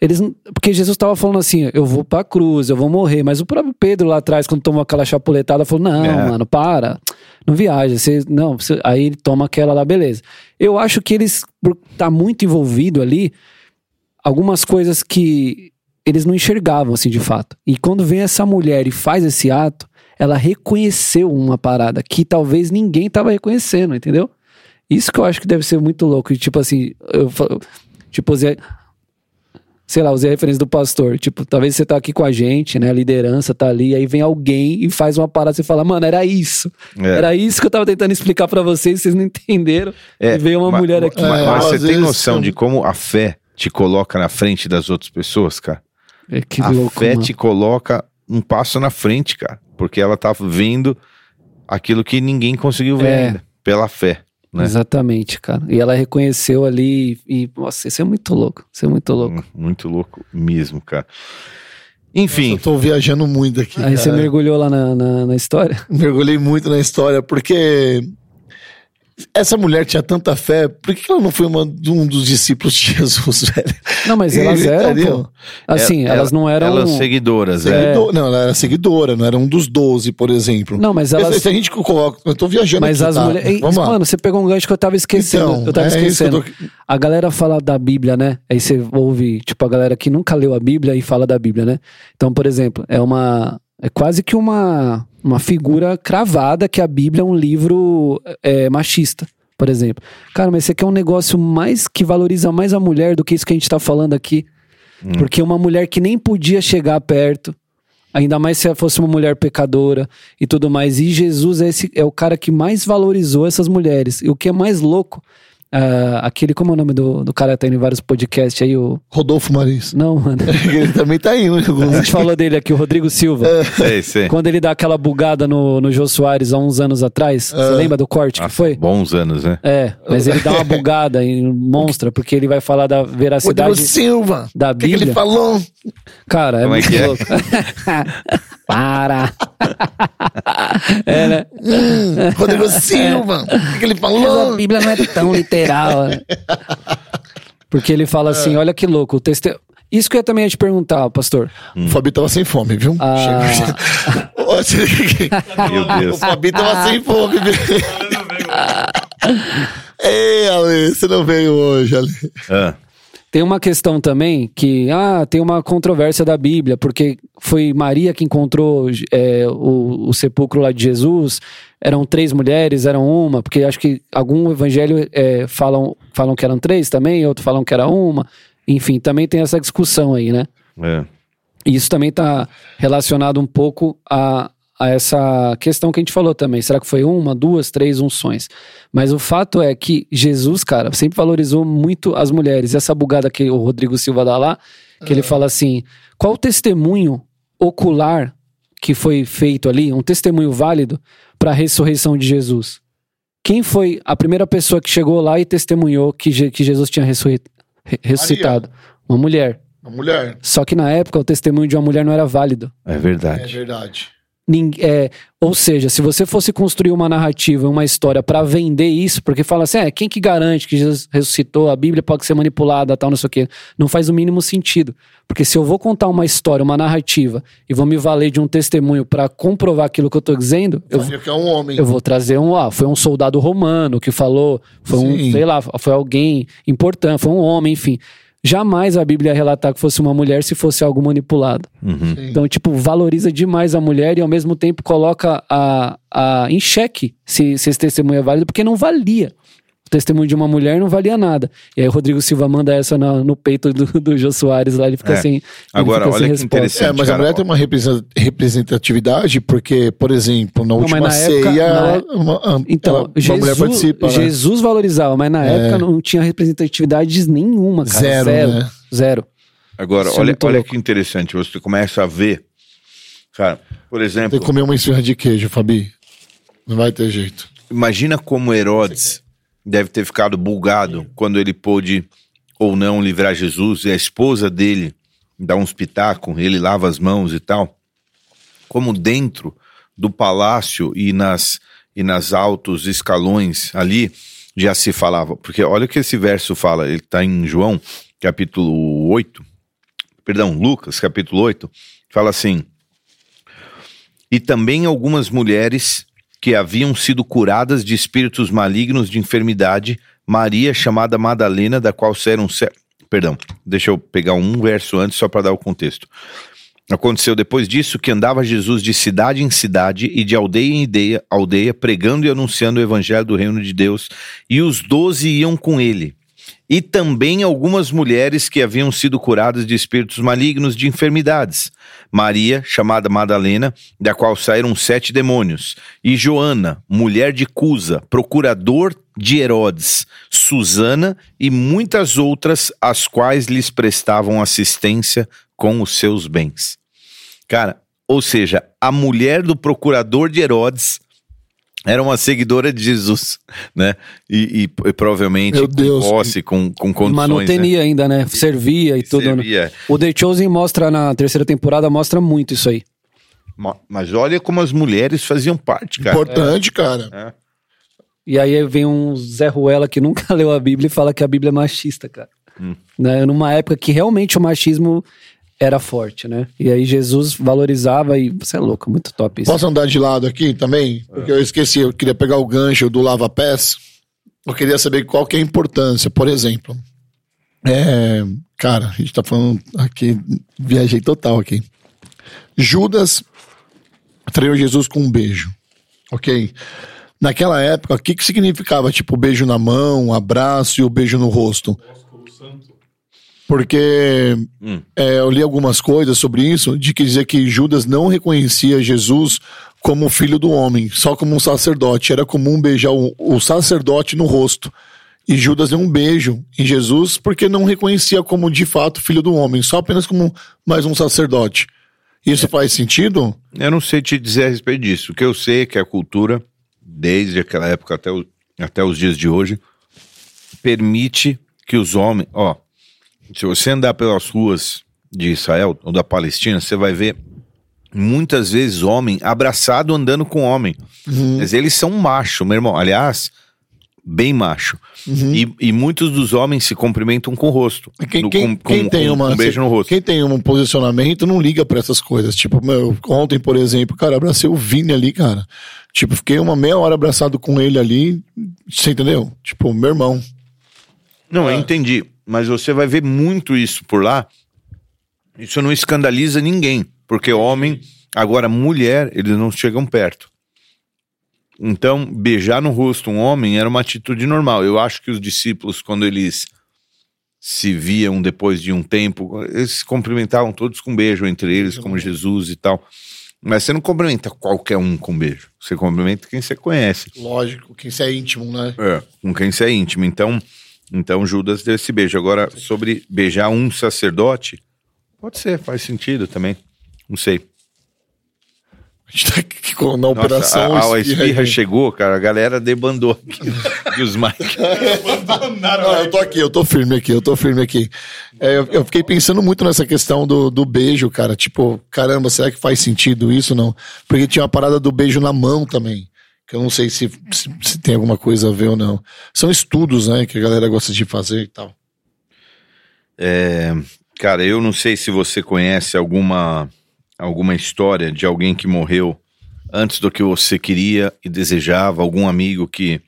eles. Porque Jesus estava falando assim: eu vou pra cruz, eu vou morrer. Mas o próprio Pedro lá atrás, quando tomou aquela chapuletada, falou: não, É. mano, para. Não viaja. Você, não, você- aí ele toma aquela lá, beleza. Eu acho que eles, por tá muito envolvido ali, algumas coisas que eles não enxergavam, assim, de fato. E quando vem essa mulher e faz esse ato, ela reconheceu uma parada que talvez ninguém tava reconhecendo, entendeu? Isso que eu acho que deve ser muito louco. E, tipo assim, eu, tipo, usei, sei lá, usei a referência do pastor. Tipo, talvez você tá aqui com a gente, né? A liderança tá ali, aí vem alguém e faz uma parada, você fala, mano, era isso. É. Era isso que eu tava tentando explicar pra vocês, vocês não entenderam. É, e veio uma ma- mulher aqui. Mas, É, mas você tem noção de como a fé te coloca na frente das outras pessoas, cara? É, que a louco, fé mano. te coloca um passo na frente, cara. Porque ela tá vendo aquilo que ninguém conseguiu ver É. ainda. Pela fé. né? Exatamente, cara. E ela reconheceu ali e, nossa, isso é muito louco. Isso é muito louco. Hum, Muito louco mesmo, cara. Enfim, Eu tô viajando muito aqui. Aí você cara. mergulhou lá na, na, na história? mergulhei muito na história, porque essa mulher tinha tanta fé, por que ela não foi uma, um dos discípulos de Jesus, velho? Não, mas elas eram, pô. Assim, Ela- elas não eram... Elas seguidoras, é. Seguidor- Não, ela era seguidora, não era um dos doze, por exemplo. Não, mas elas... Se a gente coloca. Eu tô viajando Mas aqui, as tá? mulheres. Vamos lá. Mano, você pegou um gancho que eu tava esquecendo. Então, eu tava é esquecendo. eu tô- A galera fala da Bíblia, né? Aí você ouve, tipo, a galera que nunca leu a Bíblia e fala da Bíblia, né? Então, por exemplo, é uma. É quase que uma, uma figura cravada que a Bíblia é um livro é, machista, por exemplo. Cara, mas você quer um negócio mais que valoriza mais a mulher do que isso que a gente tá falando aqui. Porque uma mulher que nem podia chegar perto, ainda mais se ela fosse uma mulher pecadora e tudo mais. E Jesus é, esse, é o cara que mais valorizou essas mulheres. E o que é mais louco, ah, aquele, como é o nome do, do cara que tá indo em vários podcasts aí, o. Rodolfo Maris. Não, mano. Ele também tá indo. A gente falou dele aqui, o Rodrigo Silva. Sei, sei. Quando ele dá aquela bugada no, no Jô Soares há uns anos atrás, você lembra do corte que Nossa, foi? Bons anos, né? É, mas ele dá uma bugada e monstra, porque ele vai falar da Rodrigo veracidade Silva. da O que, que Bíblia. ele falou? Cara, é Como é muito que é? louco. Para! é, né? Hum, Rodrigo Silva. O que, que ele Mas falou? a Bíblia não é tão literal. né? Porque ele fala assim: olha que louco, o teste... Isso que eu também ia te perguntar, pastor. O Fabi tava sem fome, viu? Ah. Meu O Deus. Fabi tava sem fome, viu? Ei, Ale, você não veio hoje, Ale. Ah, Tem uma questão também que, ah, tem uma controvérsia da Bíblia, porque foi Maria que encontrou é, o, o sepulcro lá de Jesus, eram três mulheres, eram uma, porque acho que algum evangelho é, falam, falam que eram três também, outros falam que era uma, enfim, também tem essa discussão aí, né? é. E isso também está relacionado um pouco a, a essa questão que a gente falou também. Será que foi uma, duas, três unções? Mas o fato é que Jesus, cara, sempre valorizou muito as mulheres. Essa bugada que o Rodrigo Silva dá lá, que ele fala assim: qual o testemunho ocular que foi feito ali, um testemunho válido para a ressurreição de Jesus? Quem foi a primeira pessoa que chegou lá e testemunhou que, Je- que Jesus tinha ressuscitado? Uma mulher. Uma mulher. Só que na época o testemunho de uma mulher não era válido. É É verdade. É, ou seja, se você fosse construir uma narrativa, uma história pra vender isso, porque fala assim, é, quem que garante que Jesus ressuscitou, a Bíblia pode ser manipulada, tal, não sei o quê. Não faz o mínimo sentido. Porque se eu vou contar uma história, uma narrativa, e vou me valer de um testemunho pra comprovar aquilo que eu tô dizendo, eu, é um homem. eu vou trazer um, ah, foi um soldado romano que falou, foi um, Sim. sei lá, foi alguém importante, foi um homem, enfim. Jamais a Bíblia ia relatar que fosse uma mulher se fosse algo manipulado. Uhum. Então, tipo, valoriza demais a mulher e ao mesmo tempo coloca a, a, em xeque se, se esse testemunho é válido, porque não valia. Testemunho de uma mulher não valia nada. E aí o Rodrigo Silva manda essa na- no peito do, do Jô Soares lá, ele fica É. sem. Agora, fica sem olha que resposta. interessante. É, mas a cara, mulher ó. tem uma represen- representatividade porque, por exemplo, na última na ceia, época- na ela- é- uma, uma- Então, ela- Jesus, mulher participa. né? Jesus valorizava, mas na É. época não tinha representatividade nenhuma, cara. Zero, Zero. né? Zero. Agora, Isso é olha, olha louco. que interessante. Você começa a ver. Cara, por exemplo, Tem que comer uma esfirra de queijo, Fabi. Não vai ter jeito. imagina como Herodes deve ter ficado bulgado quando ele pôde ou não livrar Jesus e a esposa dele dá uns pitacos, ele lava as mãos e tal. Como dentro do palácio e nas, e nas altos escalões ali já se falava. Porque olha o que esse verso fala, ele está em João, capítulo 8, perdão, Lucas, capítulo 8, fala assim: E também algumas mulheres que haviam sido curadas de espíritos malignos de enfermidade, Maria, chamada Madalena, da qual saíram. se- Perdão, deixa eu pegar um verso antes só para dar o contexto. Aconteceu depois disso que andava Jesus de cidade em cidade e de aldeia em aldeia pregando e anunciando o evangelho do reino de Deus, e os doze iam com ele. E também algumas mulheres que haviam sido curadas de espíritos malignos de enfermidades. Maria, chamada Madalena, da qual saíram sete demônios. E Joana, mulher de Cusa, procurador de Herodes. Susana e muitas outras, as quais lhes prestavam assistência com os seus bens. Cara, ou seja, a mulher do procurador de Herodes era uma seguidora de Jesus, né? E, e- e provavelmente Meu com Deus. posse, com, com condições, né? Manutenia ainda, né? Servia e tudo. né? Servia. O The Chosen mostra na terceira temporada, mostra muito isso aí. Ma- Mas olha como as mulheres faziam parte, cara. Importante, cara. É. E aí vem um Zé Ruela que nunca leu a Bíblia e fala que a Bíblia é machista, cara. Hum. Né? Numa época que realmente o machismo era forte, né? E aí Jesus valorizava e você é louco, muito top isso. Posso andar de lado aqui também? Porque eu esqueci, eu queria pegar o gancho do lava-pés. Eu queria saber qual que é a importância. Por exemplo, é, cara, a gente tá falando aqui, viajei total aqui. Judas traiu Jesus com um beijo, ok? Naquela época, o que, que significava, tipo, beijo na mão, abraço e o beijo no rosto? Porque Hum. é, eu li algumas coisas sobre isso, de que dizer que Judas não reconhecia Jesus como filho do homem, só como um sacerdote. Era comum beijar o, o sacerdote no rosto. E Judas deu um beijo em Jesus porque não reconhecia como de fato filho do homem, só apenas como mais um sacerdote. Isso faz sentido? Eu não sei te dizer a respeito disso. O que eu sei é que a cultura, desde aquela época até, o- até os dias de hoje, permite que os homens. Ó, se você andar pelas ruas de Israel ou da Palestina, você vai ver muitas vezes homem abraçado andando com homem. Mas eles são macho, meu irmão. Aliás, bem macho. E, e muitos dos homens se cumprimentam com o rosto. Quem, No- quem- com, quem tem com uma, um beijo no rosto. Quem tem um posicionamento não liga pra essas coisas. Tipo, meu, ontem, por exemplo, cara, abracei o Vini ali, cara. Tipo, fiquei uma meia hora abraçado com ele ali. Você entendeu? Tipo, meu irmão. Não, eu entendi. Mas você vai ver muito isso por lá. Isso não escandaliza ninguém. Porque homem, agora mulher, eles não chegam perto. Então, beijar no rosto um homem era uma atitude normal. Eu acho que os discípulos, quando eles se viam depois de um tempo, eles se cumprimentavam todos com beijo entre eles, como Jesus e tal. Mas você não cumprimenta qualquer um com beijo. Você cumprimenta quem você conhece. Lógico, que isso é íntimo, né? É, com quem você é íntimo. Então, então Judas deu esse beijo. Agora, sobre beijar um sacerdote, pode ser, faz sentido também. Não sei. A gente tá aqui com- na Nossa, operação. a, a, a espirra aí. chegou, cara, a galera debandou aqui. e os Mike. Não, eu tô aqui, eu tô firme aqui, eu tô firme aqui. É, eu, eu fiquei pensando muito nessa questão do, do beijo, cara. Tipo, caramba, será que faz sentido isso não? Porque tinha uma parada do beijo na mão também. Que eu não sei se, se, se tem alguma coisa a ver ou não. São estudos, né, que a galera gosta de fazer e tal. É, cara, eu não sei se você conhece alguma, alguma história de alguém que morreu antes do que você queria e desejava, algum amigo que,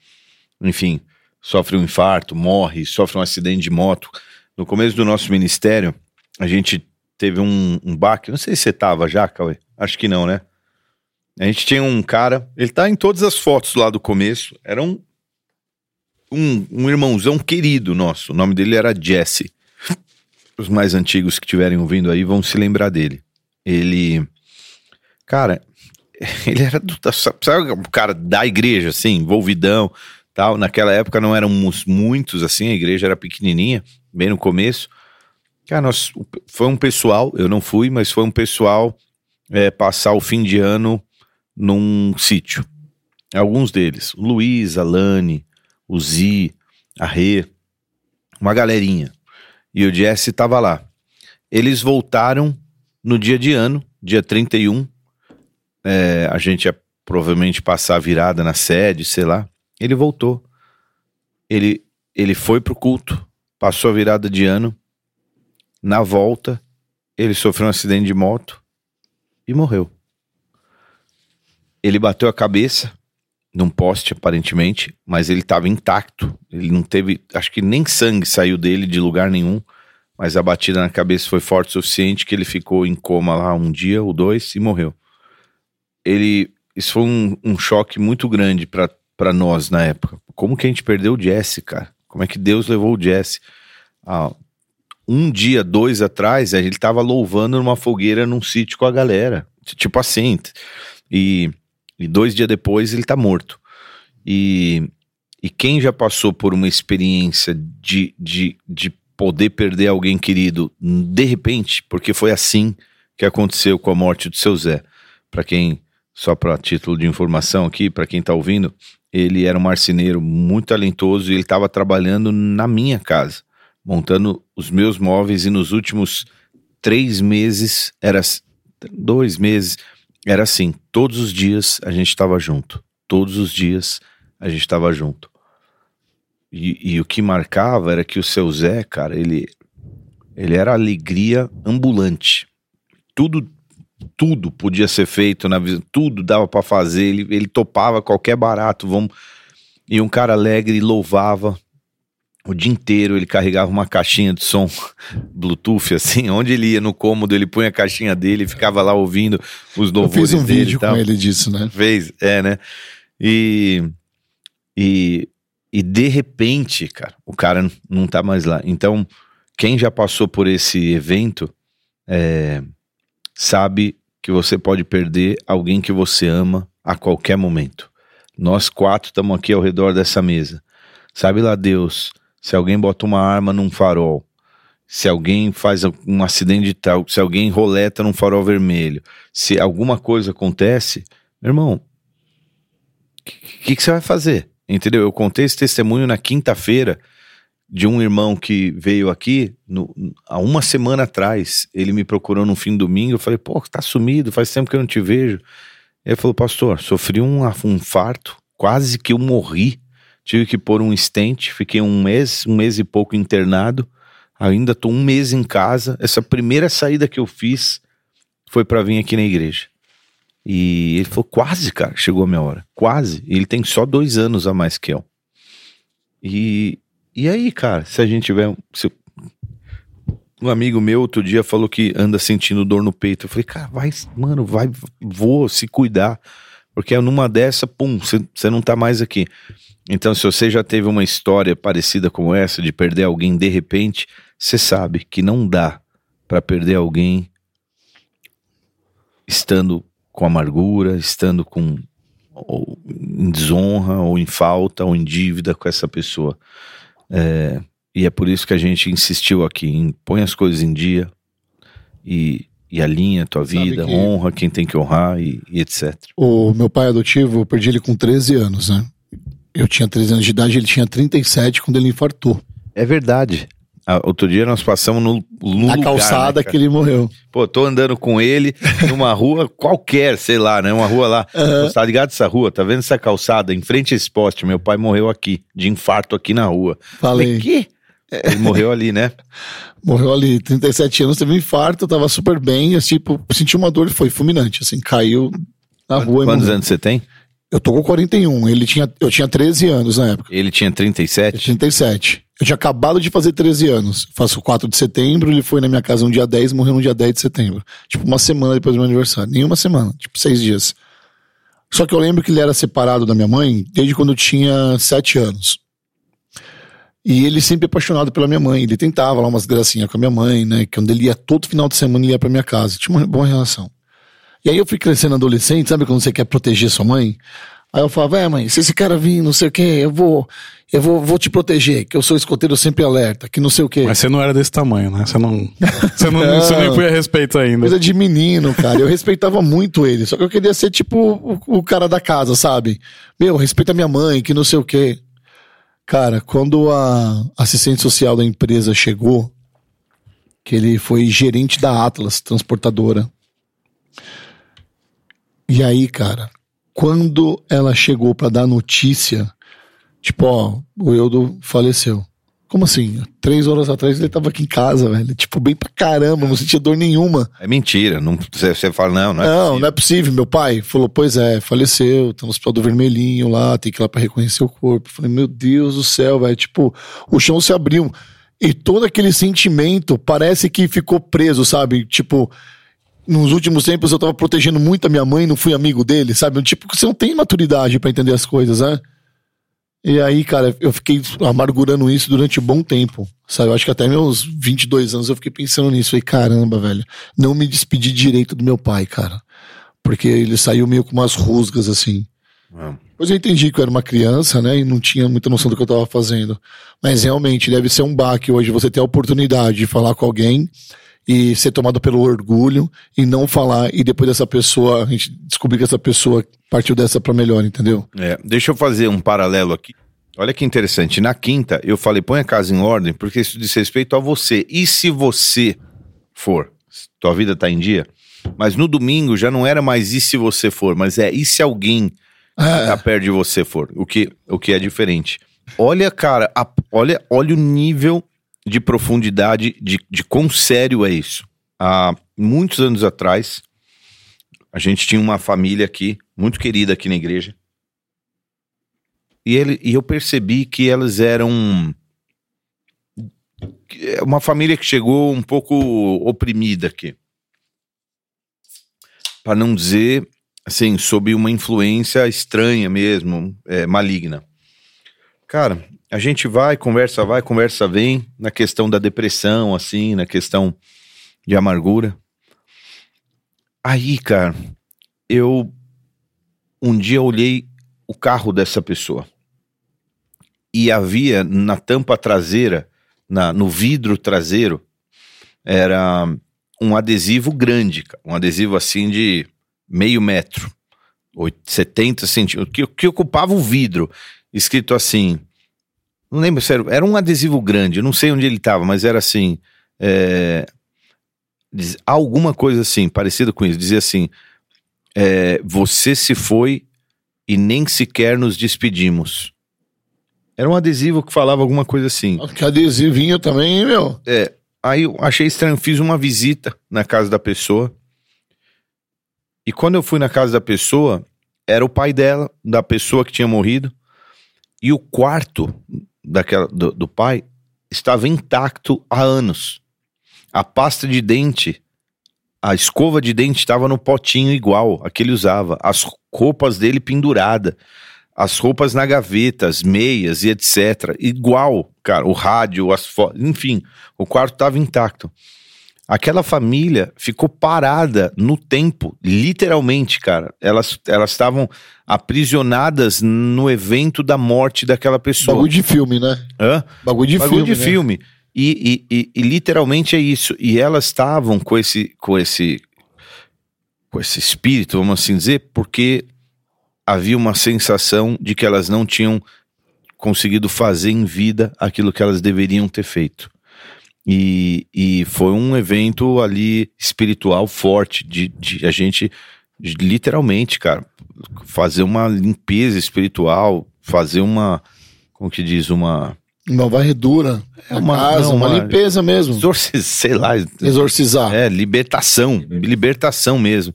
enfim, sofre um infarto, morre, sofre um acidente de moto. No começo do nosso ministério, a gente teve um, um baque, não sei se você tava já, Cauê, acho que não, né? A gente tinha um cara, ele tá em todas as fotos lá do começo, era um, um, um irmãozão querido nosso, o nome dele era Jesse os mais antigos que estiverem ouvindo aí vão se lembrar dele. Ele. Cara, ele era do. Sabe o cara da igreja, assim, envolvidão tal. Naquela época não éramos muitos, assim, a igreja era pequenininha, bem no começo. Cara, nós, foi um pessoal, eu não fui, mas foi um pessoal é, passar o fim de ano num sítio. Alguns deles, o Luiz, a Lani, o Zi, a Rê, uma galerinha e o Jesse estava lá. Eles voltaram no dia de ano, dia 31. É, a gente ia provavelmente passar a virada na sede, sei lá. Ele voltou. Ele, ele foi pro culto, passou a virada de ano. Na volta, ele sofreu um acidente de moto e morreu. Ele bateu a cabeça num poste, aparentemente, mas ele estava intacto. Ele não teve, acho que nem sangue saiu dele de lugar nenhum, mas a batida na cabeça foi forte o suficiente que ele ficou em coma lá um dia ou dois e morreu. Ele, isso foi um, um choque muito grande para nós na época. Como que a gente perdeu o Jesse, cara? Como é que Deus levou o Jesse? Ah, um dia, dois atrás, ele estava louvando numa fogueira num sítio com a galera. Tipo assim. E e dois dias depois ele tá morto. E, e quem já passou por uma experiência de, de, de poder perder alguém querido de repente, porque foi assim que aconteceu com a morte do seu Zé. Para quem, só para título de informação aqui, para quem tá ouvindo, ele era um marceneiro muito talentoso e ele estava trabalhando na minha casa, montando os meus móveis e nos últimos três meses, era dois meses, era assim, todos os dias a gente estava junto. Todos os dias a gente estava junto. E, e o que marcava era que o seu Zé, cara, ele, ele era alegria ambulante. Tudo tudo podia ser feito na vida, tudo dava para fazer, ele, ele topava qualquer barato, vamos. E um cara alegre louvava o dia inteiro, ele carregava uma caixinha de som Bluetooth, assim, onde ele ia no cômodo, ele punha a caixinha dele e ficava lá ouvindo os louvores Eu fiz um dele vídeo com ele disso, né? Fez, é, né? E, e, e de repente, cara, o cara não tá mais lá. Então, quem já passou por esse evento é, sabe que você pode perder alguém que você ama a qualquer momento. Nós quatro estamos aqui ao redor dessa mesa. Sabe lá Deus, se alguém bota uma arma num farol, se alguém faz um acidente de tal, se alguém roleta num farol vermelho, se alguma coisa acontece, meu irmão, o que, que você vai fazer? Entendeu? Eu contei esse testemunho na quinta-feira de um irmão que veio aqui no, há uma semana atrás. Ele me procurou no fim do domingo. Eu falei, pô, tá sumido, faz tempo que eu não te vejo. Ele falou, pastor, sofri um, um infarto, quase que eu morri. Tive que pôr um stent, fiquei um mês, um mês e pouco internado. Ainda tô um mês em casa. Essa primeira saída que eu fiz foi para vir aqui na igreja. E ele falou, quase, cara, chegou a minha hora. Quase. Ele tem só dois anos a mais que eu. E, e aí, cara, se a gente tiver. Se, um amigo meu outro dia falou que anda sentindo dor no peito. Eu falei, cara, vai, mano, vai, vou se cuidar. Porque numa dessa, pum, você não tá mais aqui. Então, se você já teve uma história parecida como essa, de perder alguém de repente, você sabe que não dá para perder alguém estando com amargura, estando com ou em desonra, ou em falta, ou em dívida com essa pessoa. É, e é por isso que a gente insistiu aqui em põe as coisas em dia e, e alinha a tua Sabe vida, que- honra quem tem que honrar e, e etc. O meu pai adotivo, eu perdi ele com 13 anos, né? Eu tinha 13 anos de idade, ele tinha 37 quando ele infartou. É verdade. Ah, outro dia nós passamos no, no Na lugar, calçada né, que ele morreu. Pô, tô andando com ele numa rua qualquer, sei lá, né? Uma rua lá. Você tá ligado essa rua? Tá vendo essa calçada? Em frente a esse poste, meu pai morreu aqui, de infarto aqui na rua. Falei, que? Ele morreu ali, né? morreu ali, 37 anos, teve um infarto, tava super bem, assim, tipo, sentiu uma dor, foi fulminante, assim, caiu na rua Quantos anos você tem? Eu tô com 41, ele tinha, eu tinha 13 anos na época. Ele tinha Eu 37. tinha 37. Eu tinha acabado de fazer 13 anos. Faço 4 de setembro, ele foi na minha casa no dia 10, morreu no dia 10 de setembro. Tipo, uma semana depois do meu aniversário. Nenhuma semana, tipo, seis dias. Só que eu lembro que ele era separado da minha mãe desde quando eu tinha 7 anos. E ele sempre apaixonado pela minha mãe. Ele tentava lá umas gracinhas com a minha mãe, né? Que quando ele ia todo final de semana, ele ia pra minha casa. Tinha uma boa relação. E aí eu fui crescendo adolescente, sabe quando você quer proteger sua mãe? Aí eu falava, é mãe, se esse cara vir, não sei o quê, eu vou, eu vou, vou te proteger, que eu sou escoteiro sempre alerta, que não sei o quê. Mas você não era desse tamanho, né? Você não. Você, não, você nem foi a respeito ainda. Coisa de menino, cara. Eu respeitava muito ele, só que eu queria ser tipo o, o cara da casa, sabe? Meu, respeita minha mãe, que não sei o quê. Cara, quando a assistente social da empresa chegou, que ele foi gerente da Atlas, transportadora. E aí, cara, quando ela chegou pra dar notícia, tipo, ó, o Eudo faleceu. Como assim? Três horas atrás ele tava aqui em casa, velho. Tipo, bem pra caramba, não sentia dor nenhuma. É mentira. Não, você, você fala, não, não é Não, possível. não é possível. Meu pai falou, pois é, faleceu, tá no hospital do Vermelhinho lá, tem que ir lá pra reconhecer o corpo. Eu falei, meu Deus do céu, velho. Tipo, o chão se abriu. E todo aquele sentimento parece que ficou preso, sabe? Tipo, nos últimos tempos eu tava protegendo muito a minha mãe, não fui amigo dele, sabe? Tipo, você não tem maturidade pra entender as coisas, né? E aí, cara, eu fiquei amargurando isso durante um bom tempo, sabe? Eu acho que até meus 22 anos eu fiquei pensando nisso. Falei, caramba, velho, não me despedi direito do meu pai, cara. Porque ele saiu meio com umas rusgas, assim. Não. Depois eu entendi que eu era uma criança, né? E não tinha muita noção do que eu tava fazendo. Mas realmente deve ser um baque hoje você ter a oportunidade de falar com alguém e ser tomado pelo orgulho e não falar e depois dessa pessoa, a gente descobrir que essa pessoa partiu dessa pra melhor, entendeu? É, deixa eu fazer um paralelo aqui. Olha que interessante. Na quinta, eu falei, põe a casa em ordem, porque isso diz respeito a você. E se você for? Tua vida tá em dia? Mas no domingo já não era mais e se você for, mas é e se alguém É. tá perto de você for, o que, o que é diferente. Olha, cara, a- olha, olha o nível de profundidade de, de quão sério é isso. Há muitos anos atrás, a gente tinha uma família aqui, muito querida aqui na igreja. E, ele, e eu percebi que elas eram é uma família que chegou um pouco oprimida aqui. Para não dizer, assim, sob uma influência estranha mesmo, é, maligna. Cara, a gente vai, conversa vai, conversa vem, na questão da depressão, assim, na questão de amargura. Aí, cara, eu um dia olhei o carro dessa pessoa e havia na tampa traseira, na, no vidro traseiro, era um adesivo grande, um adesivo assim de meio metro, oit- 70 centímetros, que, que ocupava o vidro, escrito assim, não lembro se era, era um adesivo grande, eu não sei onde ele estava, mas era assim, é, diz- alguma coisa assim, parecida com isso, dizia assim, é, você se foi e nem sequer nos despedimos. Era um adesivo que falava alguma coisa assim. Que adesivinho também, hein, meu? Aí eu achei estranho, fiz uma visita na casa da pessoa. E quando eu fui na casa da pessoa, era o pai dela, da pessoa que tinha morrido. E o quarto daquela, do, do pai estava intacto há anos. A pasta de dente, a escova de dente estava no potinho igual a que ele usava. As roupas dele pendurada, as roupas na gaveta, as meias e etc. Igual, cara, o rádio, as fotos, enfim, o quarto estava intacto. Aquela família ficou parada no tempo, literalmente, cara. Elas elas estavam aprisionadas no evento da morte daquela pessoa. Bagulho de filme, né? Hã? Bagulho de Bagulho filme. de né? filme. E, e, e, e literalmente é isso. E elas estavam com esse, com esse, com esse espírito, vamos assim dizer, porque havia uma sensação de que elas não tinham conseguido fazer em vida aquilo que elas deveriam ter feito. E, e foi um evento ali espiritual forte, de, de a gente, de, literalmente, cara, fazer uma limpeza espiritual, fazer uma, como que diz, uma Uma varredura. É uma uma- casa, não, uma, uma- limpeza mesmo. exorci- sei lá, Exorcizar. é, libertação, libertação mesmo.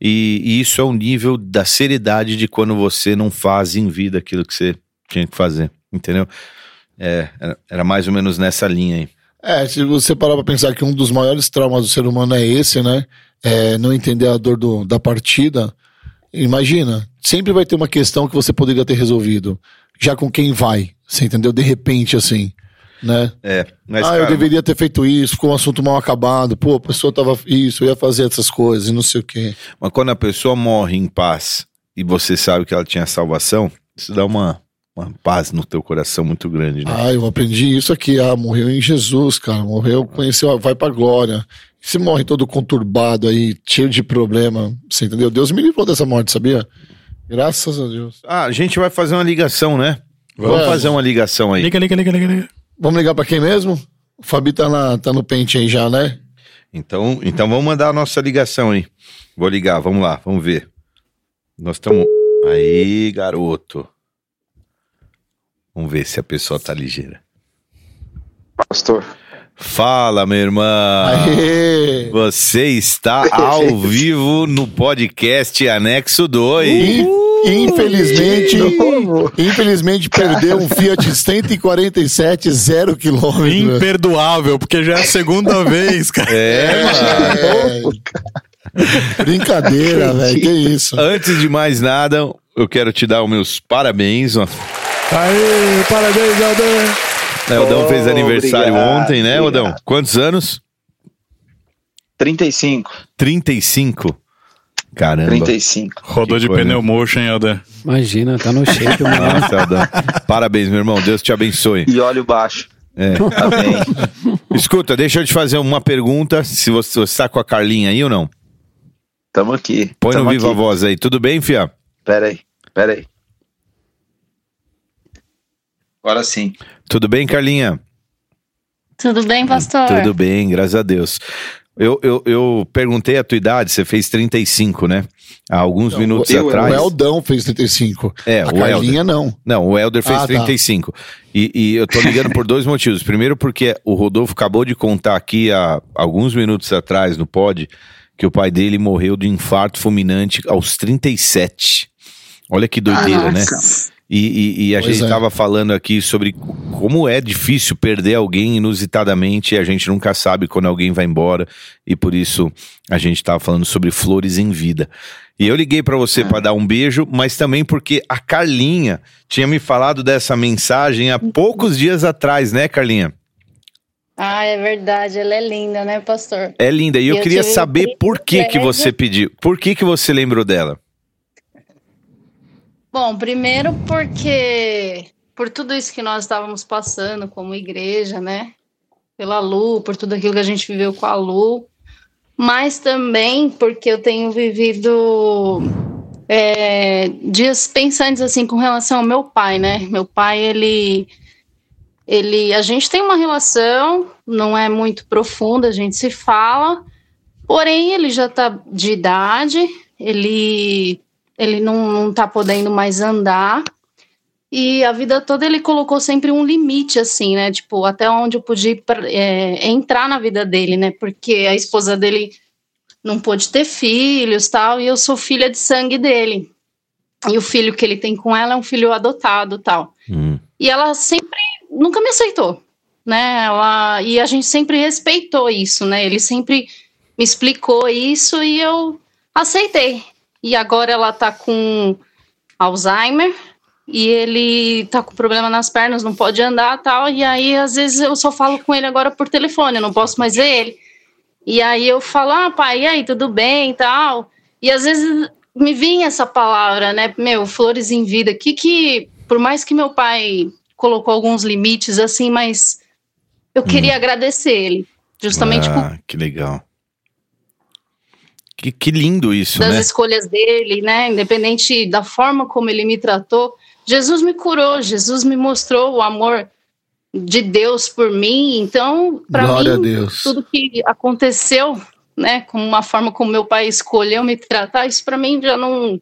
E, e isso é o nível da seriedade de quando você não faz em vida aquilo que você tinha que fazer, entendeu? É, era, era mais ou menos nessa linha aí. É, se você parar pra pensar que um dos maiores traumas do ser humano é esse, né? É não entender a dor do, da partida. Imagina, sempre vai ter uma questão que você poderia ter resolvido. Já com quem vai, você entendeu? De repente, assim, né? É, mas, ah, cara, eu deveria ter feito isso, ficou um assunto mal acabado. Pô, a pessoa tava isso, eu ia fazer essas coisas e não sei o quê. mas quando a pessoa morre em paz e você sabe que ela tinha salvação, isso dá uma, uma paz no teu coração muito grande, né? Ah, eu aprendi isso aqui. Ah, morreu em Jesus, cara. Morreu, conheceu, vai pra glória. Se morre todo conturbado aí, cheio de problema, você entendeu? Deus me livrou dessa morte, sabia? Graças a Deus. Ah, a gente vai fazer uma ligação, né? Vamos Vamos. fazer uma ligação aí. Liga, liga, liga, liga, liga. Vamos ligar pra quem mesmo? O Fabi tá, na, tá no pente aí já, né? Então, então vamos mandar a nossa ligação aí. Vou ligar, vamos lá, vamos ver. Nós estamos. Aí, garoto. Vamos ver se a pessoa tá ligeira. Pastor. Fala, minha irmã. Aê! Você está ao vivo no podcast Anexo 2. In- Infelizmente, infelizmente perdeu um Fiat 147 zero quilômetro. Imperdoável, porque já é a segunda vez, cara. É, mano. É, brincadeira, velho. Que isso? Antes de mais nada, eu quero te dar os meus parabéns. ó. Aê, parabéns, Aldan. É, O Odão fez Oh, aniversário obrigado, ontem, né, obrigado. Odão? Quantos anos? 35. 35. Caramba. 35. Rodou Que de coisa. pneu motion, hein, Aldan? Imagina, tá no shape, mano. Nossa, Odão. Parabéns, meu irmão. Deus te abençoe. E óleo baixo. É. Amém. Escuta, deixa eu te fazer uma pergunta. Se você, você tá com a Carlinha aí ou não? Tamo aqui. Põe Tamo no Viva aqui. Voz aí. Tudo bem, Fia? Pera aí, pera aí. Agora sim. Tudo bem, Carlinha? Tudo bem, pastor? Tudo bem, graças a Deus. Eu, eu, eu perguntei a tua idade, você fez 35, né? Há alguns minutos eu- O atrás. Eldão fez 35. É, a o Carlinha não. Não, o Helder fez Ah, tá. 35. E, e eu tô ligando por dois motivos. Primeiro, porque o Rodolfo acabou de contar aqui há alguns minutos atrás no pod que o pai dele morreu de infarto fulminante aos 37. Olha que doideira, né? E, e- e a Pois gente é. estava falando aqui sobre como é difícil perder alguém inusitadamente e a gente nunca sabe quando alguém vai embora e por isso a gente estava falando sobre flores em vida. E eu liguei para você para dar um beijo, mas também porque a Carlinha tinha me falado dessa mensagem há poucos dias atrás, né, Carlinha? Ah, é verdade, ela é linda, né, pastor? É linda. E eu, Eu queria saber por que que você pediu. Por que que você lembrou dela? Bom, primeiro porque por tudo isso que nós estávamos passando como igreja, né? Pela Lu, por tudo aquilo que a gente viveu com a Lu, mas também porque eu tenho vivido é, dias pensantes assim com relação ao meu pai, né? Meu pai, ele ele a gente tem uma relação, não é muito profunda, a gente se fala, porém ele já tá de idade, ele ele não, não tá podendo mais andar. E a vida toda ele colocou sempre um limite, assim, né? Tipo, até onde eu podia é, entrar na vida dele, né? Porque a esposa dele não pôde ter filhos tal, e eu sou filha de sangue dele. E o filho que ele tem com ela é um filho adotado tal. Hum, E ela sempre nunca me aceitou, né? Ela e a gente sempre respeitou isso, né? Ele sempre me explicou isso e eu aceitei. E agora ela tá com Alzheimer e ele tá com problema nas pernas, não pode andar, tal. E aí às vezes eu só falo com ele agora por telefone, eu não posso mais ver ele. E aí eu falo: "Ah, pai, e aí, tudo bem?" tal. E às vezes me vinha essa palavra, né? Meu, flores em vida. Que que, por mais que meu pai colocou alguns limites assim, mas eu queria agradecer ele, justamente por ah, que legal. Que, que lindo isso, das né? escolhas dele, né? Independente da forma como ele me tratou, Jesus me curou, Jesus me mostrou o amor de Deus por mim. Então, para mim, tudo que aconteceu, né, como uma forma como meu pai escolheu me tratar, isso para mim já não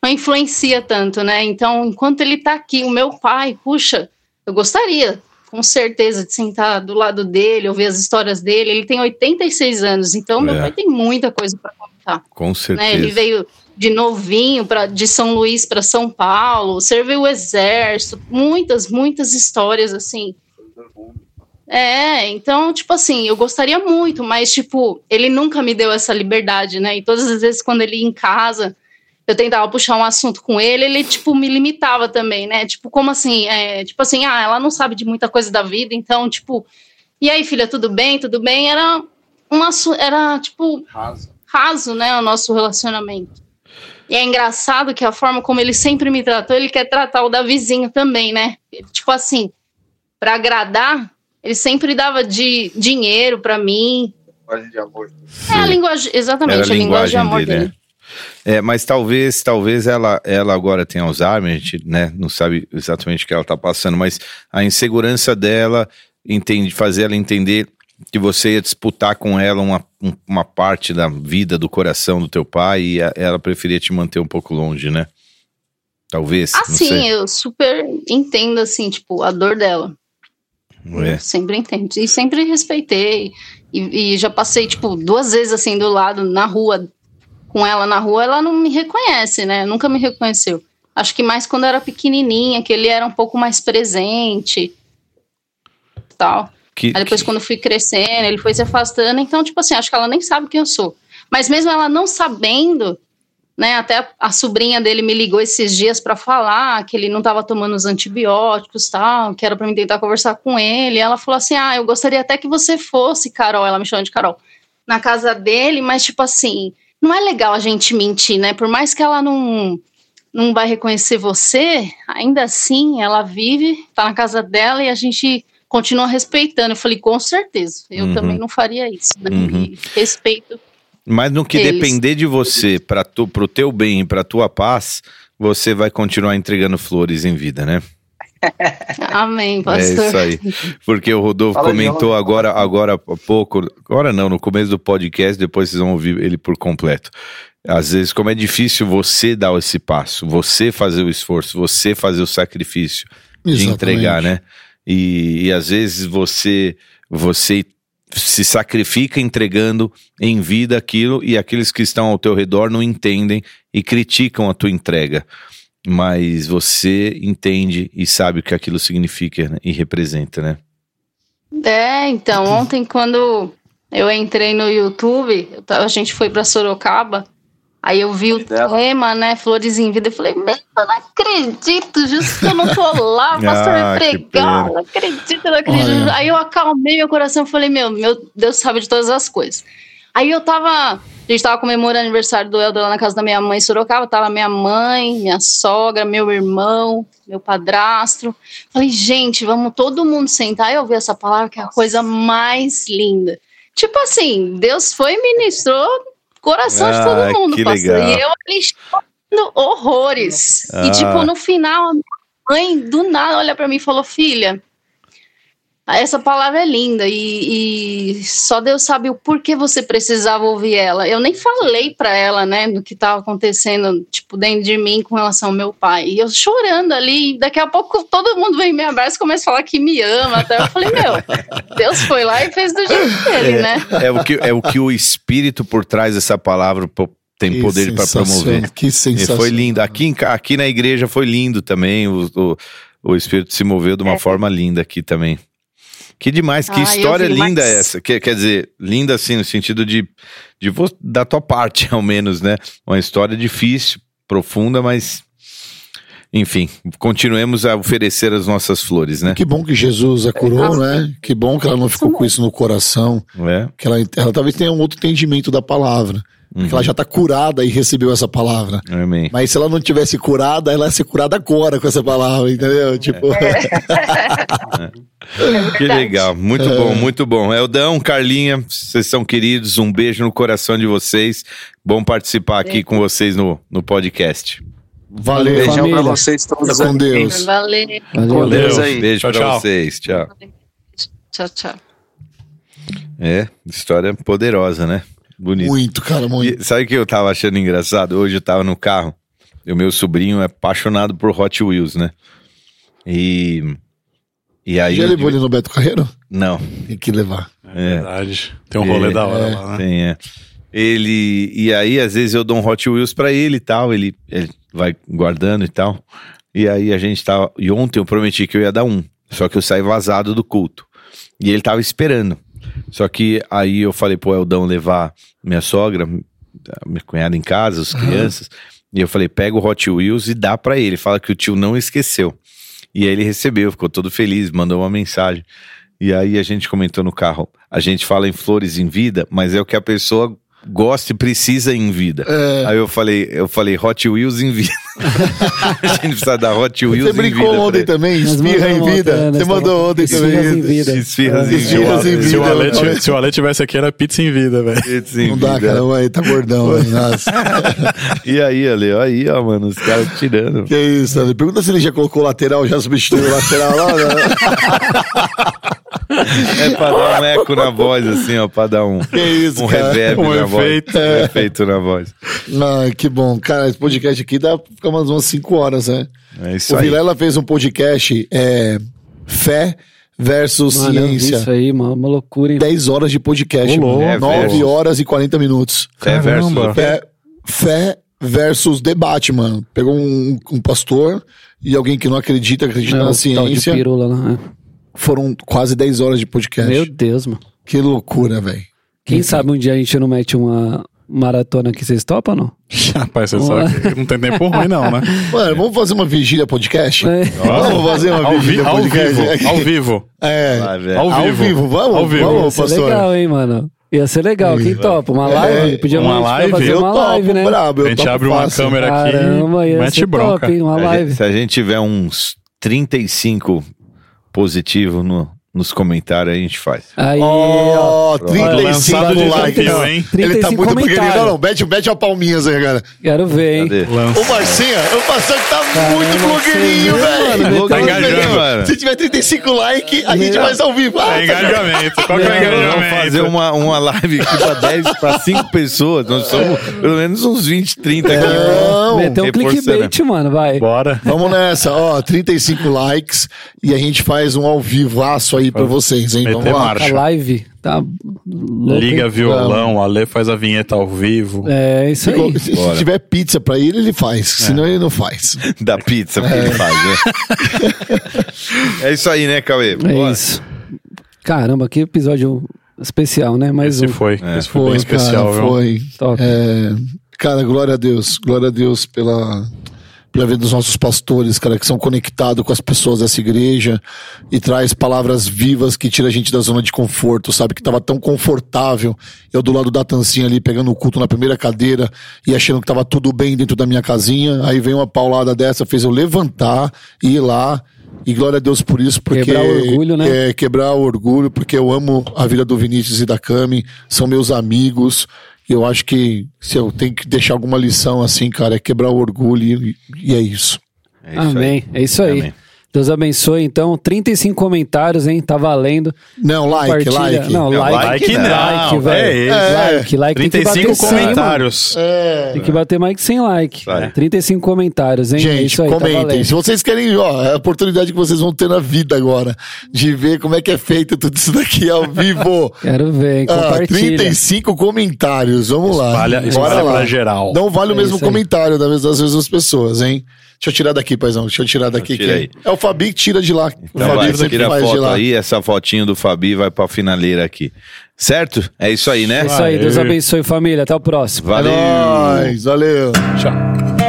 não influencia tanto, né? Então, enquanto ele tá aqui, o meu pai, puxa, eu gostaria, com certeza, de sentar do lado dele, ouvir as histórias dele. Ele tem 86 anos, então meu É. pai tem muita coisa para contar Com certeza. né? Ele veio de novinho para de São Luís para São Paulo, serviu o exército, muitas, muitas histórias assim. É, então, tipo assim, eu gostaria muito, mas tipo, ele nunca me deu essa liberdade, né? E todas as vezes quando ele ia em casa, eu tentava puxar um assunto com ele, ele tipo me limitava também, né? Tipo, como assim? É, tipo assim, ah, ela não sabe de muita coisa da vida, então, tipo, e aí, filha, tudo bem? Tudo bem? Era um assu- era tipo raso, né, o nosso relacionamento. E é engraçado que a forma como ele sempre me tratou, ele quer tratar o da vizinho também, né? Tipo assim, para agradar, ele sempre dava de dinheiro para mim. Linguagem de amor. É a linguagem, exatamente, Era a linguagem de amor dele. né? É, mas talvez, talvez ela, ela agora tenha Alzheimer, a gente, né, não sabe exatamente o que ela tá passando, mas a insegurança dela entende, fazer ela entender que você ia disputar com ela uma, um- uma parte da vida, do coração do teu pai e a- ela preferia te manter um pouco longe, né? Talvez, Assim, eu super entendo, assim, tipo, a dor dela. É. Eu sempre entendo. E sempre respeitei. E, e já passei, tipo, duas vezes assim do lado, na rua, com ela na rua, ela não me reconhece, né? Nunca me reconheceu. Acho que mais quando era pequenininha, que ele era um pouco mais presente. Tal. Que, Aí depois, que- quando fui crescendo, ele foi se afastando. Então, tipo assim, acho que ela nem sabe quem eu sou. Mas mesmo ela não sabendo, né? Até a, sobrinha dele me ligou esses dias pra falar que ele não tava tomando os antibióticos tal, que era pra mim tentar conversar com ele. E ela falou assim: Ah, eu gostaria até que você fosse, Carol. Ela me chama de Carol. Na casa dele, mas tipo assim, não é legal a gente mentir, né? Por mais que ela não. Não vai reconhecer você, ainda assim ela vive, tá na casa dela e a gente continua respeitando. Eu falei, com certeza, eu Uhum. também não faria isso, né? Uhum. Respeito. Mas no que Eles. depender de você, para tu, pro teu bem e pra tua paz, você vai continuar entregando flores em vida, né? Amém, É pastor. isso aí. Porque o Rodolfo Fala, comentou João. agora, agora há pouco, agora não, no começo do podcast, depois vocês vão ouvir ele por completo. Às vezes, como é difícil você dar esse passo, você fazer o esforço, você fazer o sacrifício de Exatamente. entregar, né? E, e às vezes você você se sacrifica entregando em vida aquilo e aqueles que estão ao teu redor não entendem e criticam a tua entrega. Mas você entende e sabe o que aquilo significa né? e representa, né? É, então, ontem quando eu entrei no YouTube, a gente foi pra Sorocaba, aí eu vi o tema, né, Flores em Vida, eu falei, meu, eu não acredito, justo que eu não tô lá, pastor Ah, que pregar, não acredito, não acredito. Olha. Aí eu acalmei meu coração e falei, meu, meu Deus sabe de todas as coisas. Aí eu tava, a gente tava comemorando o aniversário do Helder lá na casa da minha mãe em Sorocaba, tava minha mãe, minha sogra, meu irmão, meu padrasto. Falei, gente, vamos todo mundo sentar e ouvir essa palavra que é a coisa mais linda. Tipo assim, Deus foi e ministrou coração de Ah, todo mundo, que pastor. legal. E eu ali chorando horrores. Ah. E tipo, no final, a minha mãe do nada olha pra mim e falou, filha, essa palavra é linda e, e só Deus sabe o porquê você precisava ouvir ela. Eu nem falei pra ela, né, do que tava acontecendo, tipo, dentro de mim com relação ao meu pai. E eu chorando ali, e daqui a pouco todo mundo vem me abraça e começa a falar que me ama. Até eu falei, meu, Deus foi lá e fez do jeito dele, né? É o que, é o, que o espírito por trás dessa palavra tem Que poder para promover. Que E sensação. foi lindo. Aqui, aqui na igreja foi lindo também. O, o, o espírito se moveu de uma forma linda aqui também. Que demais, que Ah, história vi, linda mas- essa. Quer, quer dizer, linda assim, no sentido de, de da tua parte, ao menos, né? Uma história difícil, profunda, mas. Enfim, continuemos a oferecer as nossas flores, né? Que bom que Jesus a curou, né? Que bom que ela não ficou com isso no coração. É? Que ela, ela talvez tenha um outro entendimento da palavra. Porque ela já está curada e recebeu essa palavra. Amém. Mas se ela não tivesse curada, ela ia ser curada agora com essa palavra, entendeu? Tipo, Que legal, muito bom, muito bom. Eldão, Carlinha, vocês são queridos, um beijo no coração de vocês. Bom participar aqui com vocês no, no podcast. valeu. Beijão pra família. vocês todos. Com. Deus. Valeu. Valeu. Deus aí. Beijo Tchau, pra tchau. vocês, tchau. Tchau, tchau. É, história poderosa, né? Bonito. Muito, cara, muito. E sabe o que eu tava achando engraçado? Hoje eu tava no carro, e o meu sobrinho é apaixonado por Hot Wheels, né? E. E aí. Já eu- levou ele no Beto Carreiro? Não, Tem que levar. é. Verdade. Tem um rolê É, da hora é. lá, né? Tem, é. Ele. E aí, às vezes, eu dou um Hot Wheels pra ele e tal. Ele, ele vai guardando e tal. E aí a gente tava. E ontem eu prometi que eu ia dar um. Só que eu saí vazado do culto. E ele tava esperando. Só que aí eu falei pro Eldão levar minha sogra, minha cunhada em casa, as crianças. E eu falei, pega o Hot Wheels e dá pra ele. Fala que o tio não esqueceu. E aí ele recebeu, ficou todo feliz, mandou uma mensagem. E aí a gente comentou no carro. A gente fala em flores em vida, mas é o que a pessoa gosta e precisa em vida. É. Aí eu falei, eu falei Hot Wheels em vida. a gente precisa dar Hot Wheels Você em vida. brincou pra ontem ele. também? Espirra em vida? né? Você mandou ontem Esfirras também. em vida. Esfirras em Esfirras vida. em Se o, vida. Ale, tivesse- se o Ale tivesse aqui, era pizza em vida, velho. Pizza em Não dá, vida. cara. Ué, tá gordão, velho. Nossa. E aí, Ale, aí, ó, mano, os caras tirando. Que isso, Ale? Pergunta se ele já colocou lateral, já substituiu o lateral lá. Né? É pra dar um eco na voz, assim, ó, pra dar um, Que isso, um cara. reverb Um na efeito. voz. Um efeito na voz. Ah, que bom. Cara, esse podcast aqui dá pra ficar umas, umas 5 horas, né? É isso o aí. Vilela fez um podcast é, Fé versus Mano, Ciência. isso aí, uma, uma loucura, hein? 10 horas de podcast. Ô, louco. mano. É, 9 versus. horas e 40 minutos. Fé versus Caramba. Fé, fé versus debate, mano. Pegou um, um pastor e alguém que não acredita, acredita É, na o tal de ciência. pirula lá. é. Foram quase 10 horas de podcast. Meu Deus, mano. Que loucura, velho. Quem sabe um dia a gente não mete uma maratona aqui, vocês topam, não? Rapaz, você sabe que não tem tempo ruim, não, né? Mano, vamos fazer uma vigília podcast? É. Vamos fazer uma Ao, vi, vigília ao podcast? vivo, ao vivo. É. É. Ao Ao vivo. vivo, vamos, Ao vivo. vamos, pastor. legal, hein, mano? Ia ser legal. Quem topa? Uma live? Podia uma a gente live? fazer Eu uma topo, live, né? brabo, eu A gente topo abre uma fácil. câmera Caramba, aqui ia e mete ser bronca. top, hein? Uma A live. gente- se a gente tiver uns 35 positivo no, nos comentários, aí a gente faz. Aí, ó. Ó, 35 Lançado de likes. hein? Ele tá 35 muito pequenininho. Não, não, mete, mete a palminhas aí, cara. Quero ver, hein? Cadê? Ô, Marcinha, eu passou que tá muito blogueirinho, velho. mano? Tá engajando. mano. Se tiver 35 likes, a gente vai ao vivo. Ah, É engajamento. Qual que é o Vamos engajamento? fazer uma, uma live aqui pra 10, pra 5 pessoas. Nós somos pelo menos uns 20, 30 aqui. Não. Meteu um clickbait, mano, vai. Bora. Vamos nessa, ó, 35 likes e a gente faz um ao vivaço aí pra vocês, hein? Meter Vamos lá. marcha. A live tá louca, Liga hein? violão, a Lê faz a vinheta ao vivo. É, isso aí. Se, se tiver pizza pra ele, ele faz. Senão ele não faz. Da pizza que ele faz, né? é isso aí, né, Cauê? É Bora. isso. Caramba, que episódio especial, né? Mais Esse um. foi. É. Esse foi, bem cara, especial, viu? foi. Top. É, cara, glória a Deus. Glória a Deus pela, pela vida dos nossos pastores, cara, que são conectados com as pessoas dessa igreja e traz palavras vivas que tira a gente da zona de conforto, sabe? Que tava tão confortável. Eu do lado da tancinha ali, pegando o culto na primeira cadeira e achando que tava tudo bem dentro da minha casinha. Aí vem uma paulada dessa, fez eu levantar e ir lá. E glória a Deus por isso, porque. Quebrar o orgulho, né? É, quebrar o orgulho, porque eu amo a vida do Vinícius e da Cami, são meus amigos. Eu acho que se eu tenho que deixar alguma lição assim, cara, é quebrar o orgulho e, e é isso. É isso aí. Amém. É isso aí. Amém. Deus abençoe, então. 35 comentários, hein? Tá valendo. Não, like, like. Não, Não, like, like não, like, velho. é. Like, like. Tem que 35 bater 100, mano. comentários. É. Tem que bater mais que 100 like. Vai. 35 comentários, hein? é Gente, isso aí, tá comentem. valendo. Se vocês querem, ó, é a oportunidade que vocês vão ter na vida agora de ver como é que é feito tudo isso daqui ao vivo. Quero ver, hein? Ah, Compartilha. 35 comentários, vamos lá. Espalha, Bora espalha lá. pra geral. Não vale o É mesmo comentário das das mesmas pessoas, hein? Deixa eu tirar daqui, paizão. Deixa eu tirar daqui. Que aí. É o Fabi que tira de lá. Então o Fabi vai, tira a faz de foto lá. aí, essa fotinho do Fabi vai pra finaleira aqui. Certo? É isso aí, né? É isso aí, Deus abençoe, família. Até o próximo. Valeu! É nóis, valeu. Tchau.